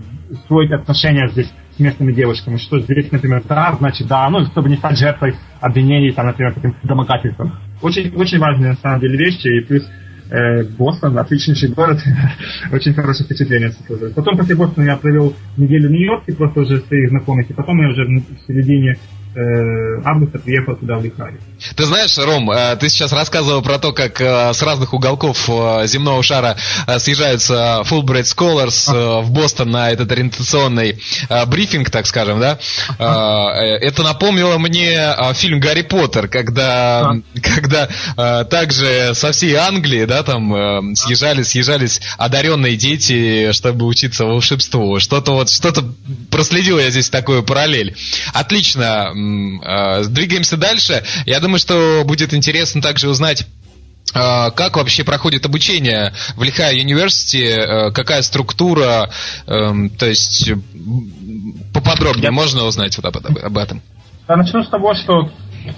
строить отношения здесь с местными девушками, что здесь, например, да, значит да, ну, чтобы не стать жертвой обвинений, там, например, таким домогательством. Очень, очень важные, на самом деле, вещи, и плюс э, Бостон, отличнейший город, [laughs] очень хорошее впечатление Потом после Бостона я провел неделю в Нью-Йорке, просто уже своих знакомых, и потом я уже в середине августа приехал туда в Лихаре. Ты знаешь, Ром, э, ты сейчас рассказывал про то, как э, с разных уголков земного шара съезжаются Fulbright Scholars а. в Бостон на этот ориентационный брифинг, так скажем, да? Это напомнило мне фильм «Гарри Поттер», когда, а. [laughs] когда также со всей Англии, да, там съезжались, съезжались одаренные дети, чтобы учиться волшебству. Что-то вот, что-то проследил я здесь такую параллель. Отлично, э, двигаемся дальше. Я думаю, что будет интересно также узнать э, как вообще проходит обучение в Лихая университете, э, какая структура, э, то есть поподробнее Я... можно узнать вот об, об этом? Я начну с того, что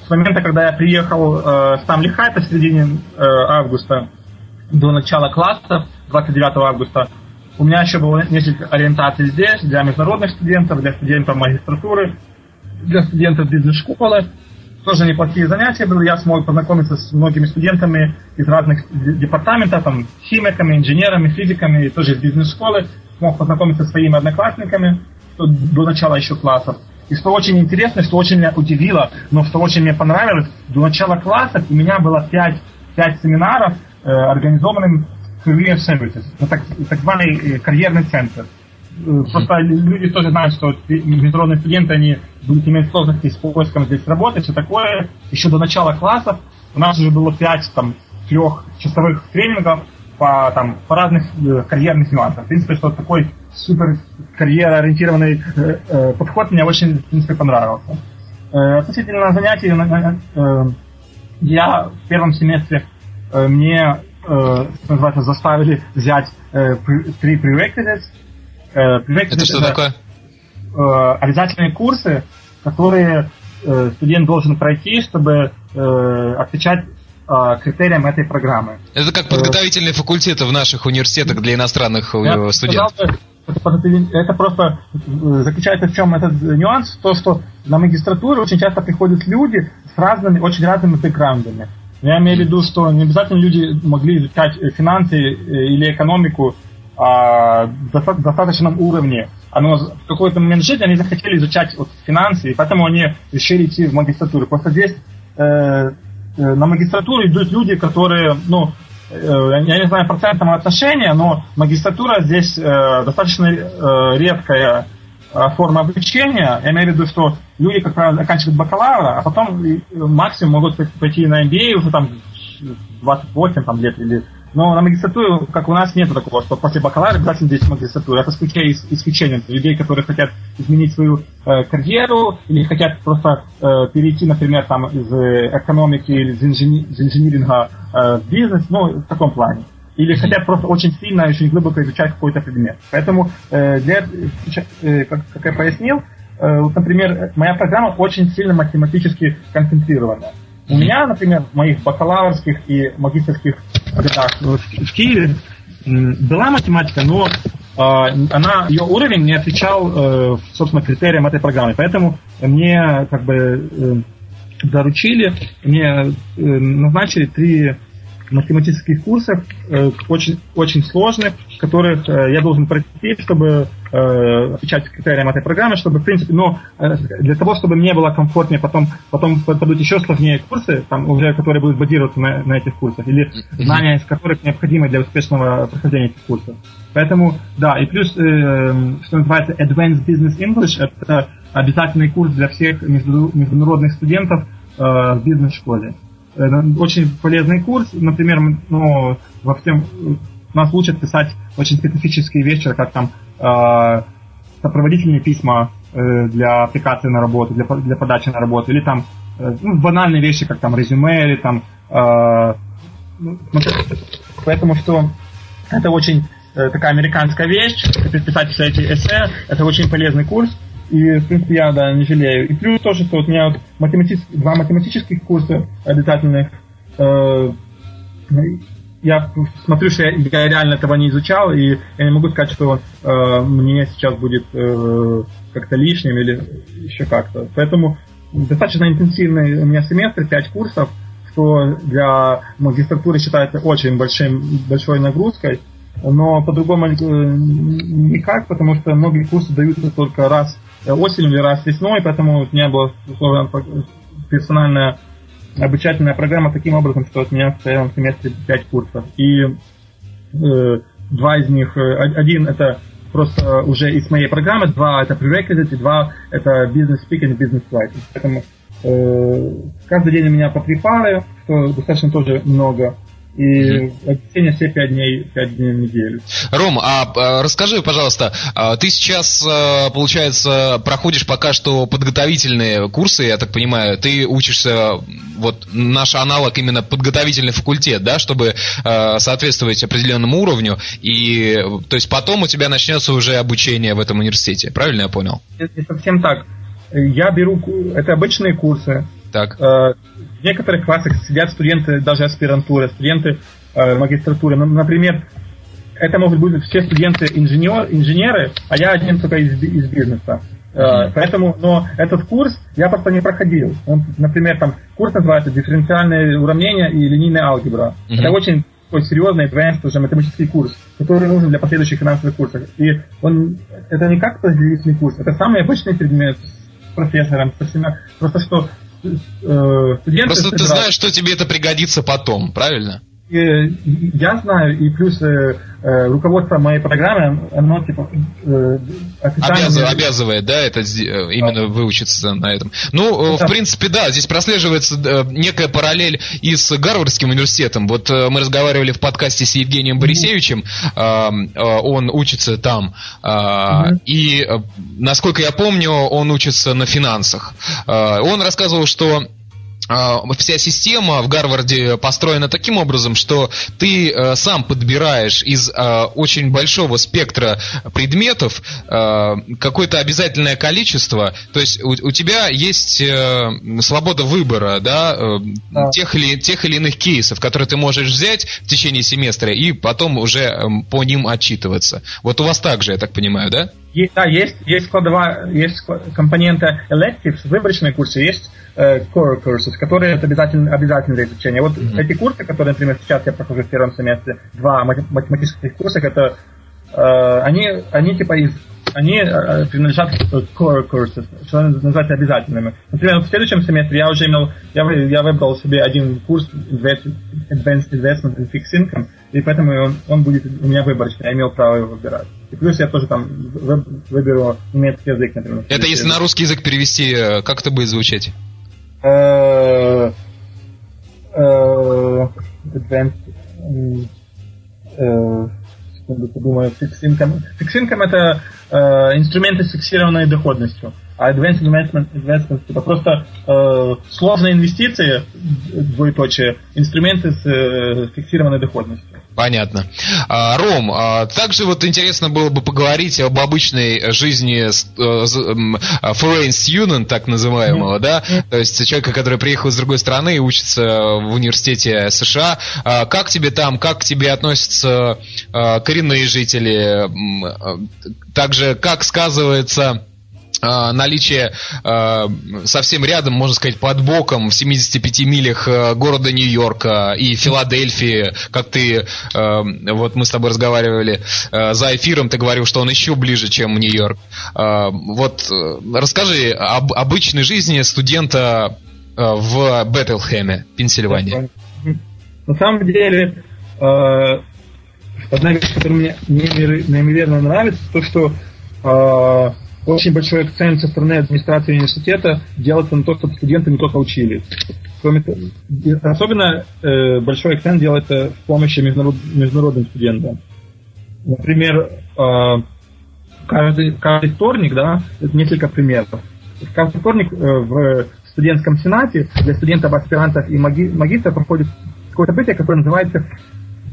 с момента, когда я приехал э, сам Лихай, это в середине э, августа, до начала класса, 29 августа, у меня еще было несколько ориентаций здесь для международных студентов, для студентов магистратуры, для студентов бизнес-школы. Тоже неплохие занятия были. Я смог познакомиться с многими студентами из разных департаментов, там, химиками, инженерами, физиками, тоже из бизнес-школы. Смог познакомиться с своими одноклассниками до начала еще классов. И что очень интересно, что очень меня удивило, но что очень мне понравилось, до начала класса у меня было пять, пять семинаров, э, организованных Career Services, так, так званый э, карьерный центр. Просто люди тоже знают, что международные студенты, они будут иметь сложности с поиском здесь работы, все такое. Еще до начала классов у нас уже было пять там трехчасовых тренингов по, там, по разных э, карьерных нюансам. В принципе, что такой супер карьероориентированный э, э, подход мне очень, в принципе, понравился. Э, относительно занятий, э, я в первом семестре э, мне, э, называется, заставили взять э, три prerequisites, Э, это что это, такое? Э, обязательные курсы, которые э, студент должен пройти, чтобы отвечать критериям этой программы. Это как подготовительные факультеты в наших университетах для иностранных Я студентов. Сказал, это просто заключается в чем этот нюанс, то, что на магистратуру очень часто приходят люди с разными, очень разными бэкграундами. Я имею в виду, что не обязательно люди могли изучать финансы или экономику а, достаточном уровне. Оно в какой-то момент жизни они захотели изучать вот, финансы, и поэтому они решили идти в магистратуру. Просто здесь э, э, на магистратуру идут люди, которые, ну, э, я не знаю процентного отношения, но магистратура здесь э, достаточно э, редкая э, форма обучения. Я имею в виду, что люди, как правило, заканчивают бакалавра, а потом максимум могут пойти на MBA уже там 28 там, лет или но на магистратуру, как у нас, нет такого, что после бакалавра обязательно здесь магистратура. Это исключение, исключение людей, которые хотят изменить свою э, карьеру или хотят просто э, перейти, например, там из э, экономики или из, инжени- из инжиниринга э, в бизнес, ну, в таком плане. Или хотят просто очень сильно, очень глубоко изучать какой-то предмет. Поэтому, э, для, э, как, как я пояснил, э, вот, например, моя программа очень сильно математически концентрирована. У меня, например, в моих бакалаврских и магистрских годах в Киеве была математика, но а, она, ее уровень не отвечал, э, собственно, критериям этой программы. Поэтому мне как бы э, доручили, мне э, назначили три математических курсов, э, очень, очень сложных, которых э, я должен пройти, чтобы э, отвечать критериям этой программы, чтобы, в принципе, но для того, чтобы мне было комфортнее, потом, потом попадут еще сложнее курсы, там, уже, которые будут базироваться на, на этих курсах, или знания из которых необходимы для успешного прохождения этих курсов. Поэтому, да, и плюс, э, что называется Advanced Business English, это обязательный курс для всех международных студентов э, в бизнес-школе. Очень полезный курс. Например, ну, во всем нас учат писать очень специфические вещи, как там э, сопроводительные письма э, для аппликации на работу, для, для подачи на работу, или там э, ну, банальные вещи, как там резюме, или там... Э, ну, поэтому что это очень э, такая американская вещь, писать все эти эссе, это очень полезный курс, и, в принципе, я, да, не жалею. И плюс тоже, что вот у меня вот математических, два математических курса обязательных, э, я смотрю, что я, реально этого не изучал, и я не могу сказать, что э, мне сейчас будет э, как-то лишним или еще как-то. Поэтому достаточно интенсивный у меня семестр, 5 курсов, что для магистратуры считается очень большим, большой нагрузкой, но по-другому никак, потому что многие курсы даются только раз осенью или раз весной, поэтому у меня была условно персональная обучательная программа таким образом, что от меня в целом семестре 5 курсов. И э, два из них, э, один это просто уже из моей программы, два это prerequisite, и два это business speaking business writing. Поэтому э, каждый день у меня по три пары, что достаточно тоже много и обучение все пять дней, пять дней в неделю. Ром, а, а расскажи, пожалуйста, а, ты сейчас, а, получается, проходишь пока что подготовительные курсы, я так понимаю, ты учишься, вот наш аналог именно подготовительный факультет, да, чтобы соответствовать определенному уровню, и то есть потом у тебя начнется уже обучение в этом университете, правильно я понял? Не совсем так. Я беру, это обычные курсы, так. Э, в некоторых классах сидят студенты даже аспирантуры, студенты э, магистратуры. Ну, например, это могут быть все студенты инженер, инженеры, а я один только из, из бизнеса. Uh-huh. Поэтому, но этот курс я просто не проходил. Он, например, там курс называется дифференциальные уравнения и линейная алгебра. Uh-huh. Это очень такой серьезный advanced уже математический курс, который нужен для последующих финансовых курсов. И он это не как разделительный курс, это самый обычный предмет с профессором, со всеми, просто что э. Просто ты знаешь, что тебе это пригодится потом, правильно? Я знаю, и плюс э, э, руководство моей программы, оно типа э, Обязыв, обязывает, да, это э, именно выучиться на этом. Ну, это... в принципе, да, здесь прослеживается э, некая параллель и с Гарвардским университетом. Вот мы разговаривали в подкасте с Евгением Борисевичем, он учится там, mm-hmm. и, насколько я помню, он учится на финансах. Он рассказывал, что вся система в Гарварде построена таким образом, что ты э, сам подбираешь из э, очень большого спектра предметов э, какое-то обязательное количество, то есть у, у тебя есть э, свобода выбора, да, э, да. Тех, или, тех или иных кейсов, которые ты можешь взять в течение семестра и потом уже э, по ним отчитываться. Вот у вас так же, я так понимаю, да? Есть, да, есть, есть складовая, есть компонента electives, выборочные курсы, есть э, core courses, которые это обязательно, обязательное изучение. Вот mm-hmm. эти курсы, которые, например, сейчас я прохожу в первом семестре, два математических курса, это э, они, они типа из они э, принадлежат core courses, что называется обязательными. Например, в следующем семестре я уже имел, я, я выбрал себе один курс Advanced Investment in Fixed Income, и поэтому он, он будет у меня выборочный, я имел право его выбирать. И плюс я тоже там выберу немецкий язык, например. Это если на русский язык перевести, э, как это будет звучать? Э, advanced секунду подумаю, income это инструменты с фиксированной доходностью. А advanced investment, investment это просто э, сложные инвестиции, двоеточие, инструменты с э, фиксированной доходностью. Понятно. А, Ром, а, также вот интересно было бы поговорить об обычной жизни э, foreign student, так называемого, mm-hmm. да, то есть человека, который приехал из другой страны и учится в университете США. А, как тебе там, как к тебе относятся коренные жители? Также как сказывается наличие э, совсем рядом, можно сказать, под боком в 75 милях э, города Нью-Йорка и Филадельфии, как ты, э, вот мы с тобой разговаривали э, за эфиром, ты говорил, что он еще ближе, чем Нью-Йорк. Э, вот расскажи об обычной жизни студента в Бэтлхэме, Пенсильвания. На самом деле, одна вещь, которая мне неимоверно нравится, то, что очень большой акцент со стороны администрации университета делается на то, чтобы студенты не только учились. Кроме того, особенно э, большой акцент делается в помощи международ, международным студентам. Например, э, каждый, каждый вторник, да, несколько примеров. Каждый вторник в студентском сенате для студентов, аспирантов и маги, магистров проходит какое-то событие, которое называется,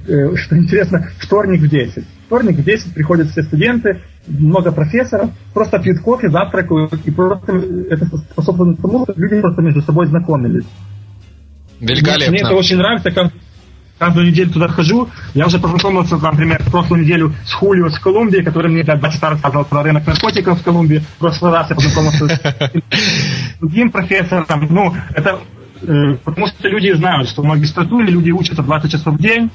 что интересно, вторник в 10. Вторник в 10 приходят все студенты, много профессоров, просто пьют кофе, завтракают, и просто это способствует тому, что люди просто между собой знакомились. Великолепно. Мне это очень нравится, как каждую неделю туда хожу. Я уже познакомился, например, в прошлую неделю с Хулио с Колумбии, который мне для часа рассказывал про рынок наркотиков в Колумбии. В прошлый раз я познакомился с [laughs] другим профессором. Ну, это э, потому что люди знают, что в магистратуре люди учатся 20 часов в день,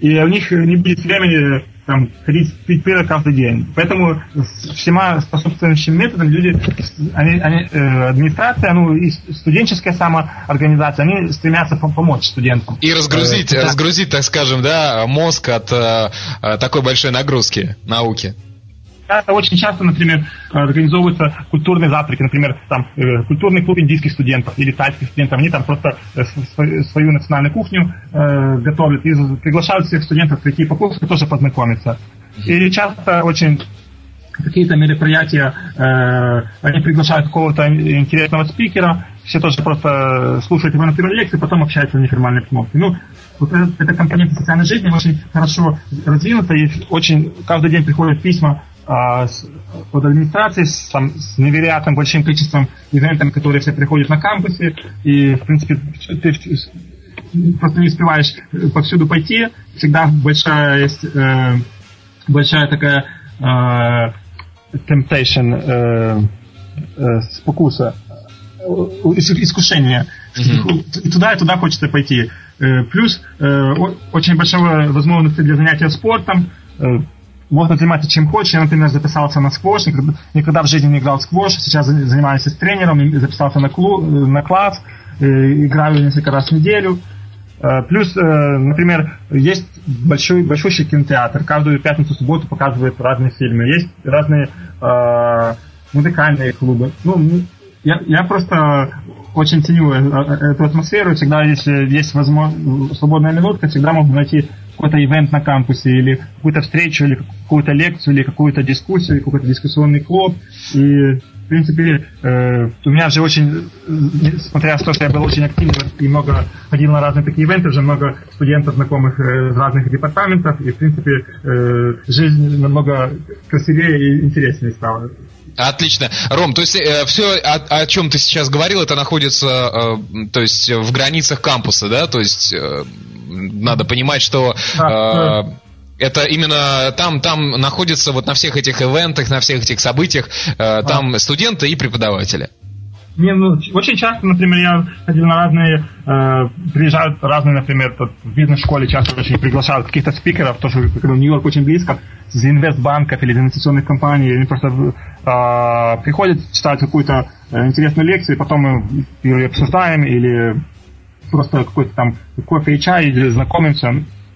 и у них не будет времени там, ходить пить пиво каждый день. Поэтому всема способствующим методом люди, они, они, э, администрация, ну и студенческая самоорганизация, они стремятся помочь студентам. И разгрузить, э, разгрузить, так скажем, да, мозг от э, э такой большой нагрузки науки часто, очень часто, например, организовываются культурные завтраки, например, там э, культурный клуб индийских студентов или тайских студентов, они там просто э, свою национальную кухню э, готовят и приглашают всех студентов прийти покушать, тоже познакомиться. И часто очень какие-то мероприятия, э, они приглашают какого-то интересного спикера, все тоже просто слушают его, например, лекции, потом общаются в неформальной обстановке. Ну, вот эта, эта компонента социальной жизни очень хорошо развинута, и очень каждый день приходят письма а, от администрации с, там, с невероятным большим количеством ивентов, которые все приходят на кампусе, и, в принципе, ты просто не успеваешь повсюду пойти, всегда большая есть, э, большая такая э, temptation, э, э, спокуса, искушение. Mm-hmm. И туда, и туда хочется пойти. Э, плюс э, очень большая возможность для занятия спортом, э, можно заниматься чем хочешь. Я, например, записался на сквош, никогда, никогда в жизни не играл в сквош, сейчас занимаюсь с тренером, записался на, клуб, на класс, э, играю несколько раз в неделю. Э, плюс, э, например, есть большой, большущий кинотеатр, каждую пятницу, субботу показывает разные фильмы. Есть разные э, музыкальные клубы. Ну, я, я просто очень ценю эту атмосферу. Всегда, если есть возможность, свободная минутка, всегда можно найти какой-то ивент на кампусе, или какую-то встречу, или какую-то лекцию, или какую-то дискуссию, или какой-то дискуссионный клуб. И, в принципе, э, у меня же очень, несмотря на то, что я был очень активный и много ходил на разные такие ивенты, уже много студентов, знакомых э, из разных департаментов, и, в принципе, э, жизнь намного красивее и интереснее стала. Отлично. Ром, то есть э, все, о, о чем ты сейчас говорил, это находится э, то есть в границах кампуса, да? То есть э, надо понимать, что э, это именно там, там находится вот на всех этих ивентах, на всех этих событиях, э, там а. студенты и преподаватели. Не, ну, очень часто, например, я ходил на разные, э, приезжают разные, например, тут в бизнес-школе часто очень приглашают каких-то спикеров, тоже в Нью-Йорк очень близко, из инвестбанков или из инвестиционных компаний, они просто э, приходят, читают какую-то э, интересную лекцию, и потом мы ее обсуждаем или просто какой-то там кофе и чай, или знакомимся.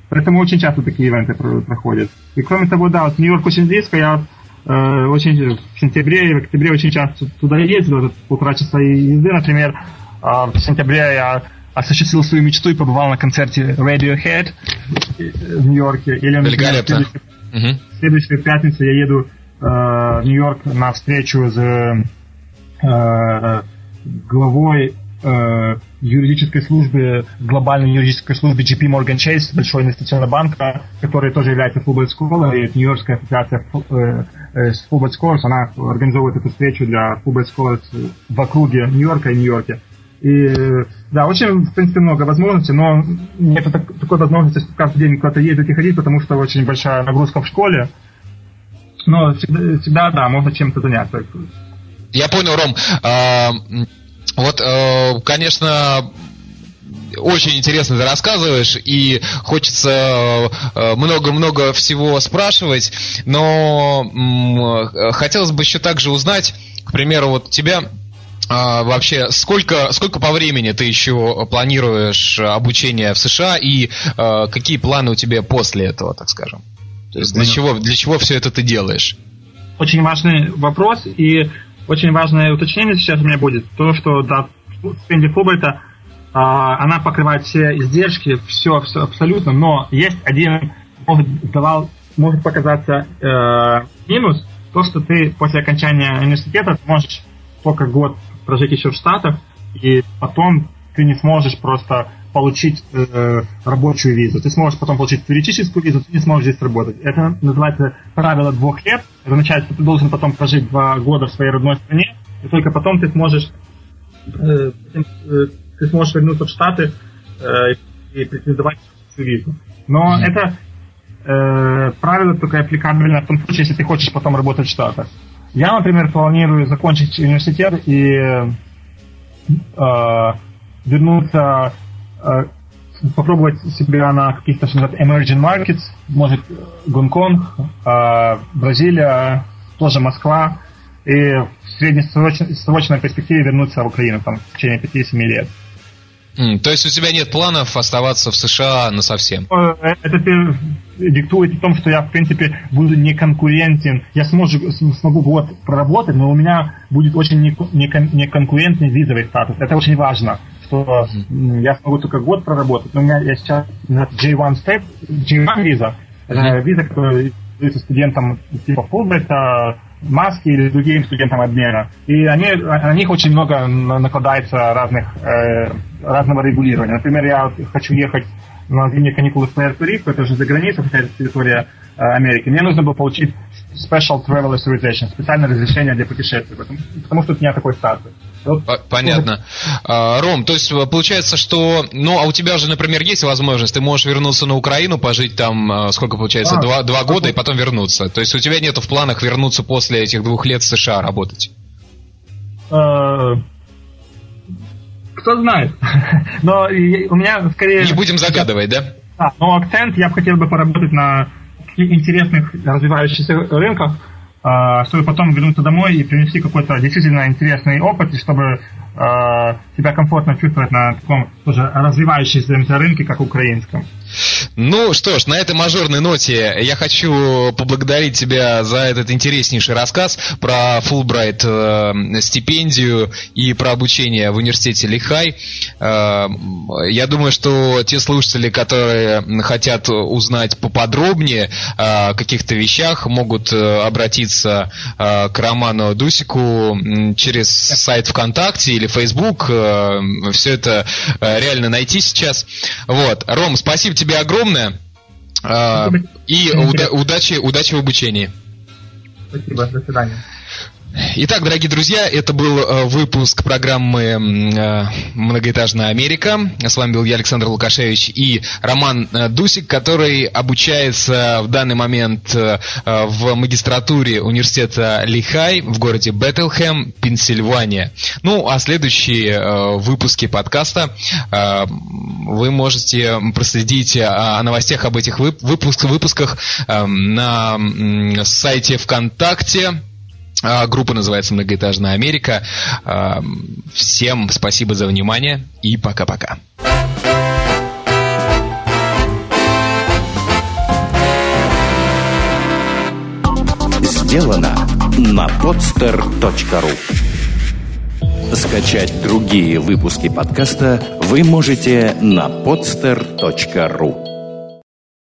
Поэтому очень часто такие ивенты проходят. И кроме того, да, вот Нью-Йорк очень близко, я очень в сентябре и в октябре очень часто туда ездил, вот полтора часа езды, например. А в сентябре я осуществил свою мечту и побывал на концерте Radiohead в Нью-Йорке. Или, например. В следующую, угу. следующую пятницу я еду э, в Нью-Йорк на встречу с э, главой э, юридической службе, глобальной юридической службе JP Morgan Chase, большой инвестиционный банк, который тоже является School, и Нью-Йоркская ассоциация э, э, Fullback Scholars, она организовывает эту встречу для Fullback Scholars в округе Нью-Йорка и Нью-Йорке. И да, очень, в принципе, много возможностей, но нет так, такой возможности каждый день куда-то ездить и ходить, потому что очень большая нагрузка в школе. Но всегда, всегда да, можно чем-то заняться. Я понял, Ром. А, вот, э, конечно, очень интересно ты рассказываешь, и хочется э, много-много всего спрашивать, но хотелось бы еще также узнать, к примеру, вот тебя а, вообще, сколько, сколько по времени ты еще планируешь обучение в США и э, какие планы у тебя после этого, так скажем? То есть для чего, для чего все это ты делаешь? Очень важный вопрос, и очень важное уточнение сейчас у меня будет. То, что да, стипендия Фулбрайта, а, она покрывает все издержки, все, все абсолютно, но есть один, может, давал, может показаться э, минус, то, что ты после окончания университета можешь только год прожить еще в Штатах, и потом ты не сможешь просто получить э, рабочую визу. Ты сможешь потом получить туристическую визу, ты не сможешь здесь работать. Это называется правило двух лет. Это означает, что ты должен потом прожить два года в своей родной стране, и только потом ты сможешь э, э ты сможешь вернуться в Штаты э, и претендовать на визу. Но mm-hmm. это э, правило только аппликабельно в том случае, если ты хочешь потом работать в Штатах. Я, например, планирую закончить университет и э, вернуться, э, попробовать себя на каких-то, что называют, emerging markets, может, Гонконг, э, Бразилия, тоже Москва, и в среднесрочной перспективе вернуться в Украину там, в течение 5-7 лет. Mm, то есть у тебя нет планов оставаться в США на совсем? Э, это диктует в том, что я, в принципе, буду не конкурентен. Я смогу, смогу год проработать, но у меня будет очень неконкурентный визовый статус. Это очень важно, что mm. я смогу только год проработать. Но у меня я сейчас J1 step, J1 виза. Это mm. виза, которая студентам типа Фулбрайта, маски или другим студентам обмена. И они, на них очень много накладается разных, э, разного регулирования. Например, я хочу ехать на зимние каникулы в Пуэрто-Рико, это уже за границей, хотя это территория э, Америки. Мне нужно было получить special travel authorization, специальное разрешение для путешествий, потому, потому что у меня такой статус. Понятно. А, Ром, то есть э, получается, что, ну, а у тебя же, например, есть возможность, ты можешь вернуться на Украину, пожить там, э, сколько получается, а, два, два года и потом вернуться. То есть у тебя нет в планах вернуться после этих двух лет в США работать? А, кто знает. [laughs] Но у меня скорее... Не будем загадывать, да? Да, но акцент я бы хотел бы поработать на интересных развивающихся рынках, чтобы потом вернуться домой и принести какой-то действительно интересный опыт, и чтобы э, себя комфортно чувствовать на таком тоже развивающемся рынке, как украинском. Ну что ж, на этой мажорной ноте я хочу поблагодарить тебя за этот интереснейший рассказ про Фулбрайт э, стипендию и про обучение в университете Лихай. Э, я думаю, что те слушатели, которые хотят узнать поподробнее о каких-то вещах, могут э, обратиться э, к Роману Дусику через сайт ВКонтакте или Facebook. Э, все это реально найти сейчас. Вот. Ром, спасибо тебе огромное. А, и уда- удачи, удачи в обучении. Спасибо, до свидания. Итак, дорогие друзья, это был э, выпуск программы э, «Многоэтажная Америка». С вами был я, Александр Лукашевич, и Роман э, Дусик, который обучается в данный момент в магистратуре университета Лихай в городе Беттлхэм, Пенсильвания. Ну, а следующие выпуски подкаста вы можете проследить о новостях об этих выпусках на сайте ВКонтакте, группа называется «Многоэтажная Америка». А, всем спасибо за внимание и пока-пока. Сделано на podster.ru Скачать другие выпуски подкаста вы можете на podster.ru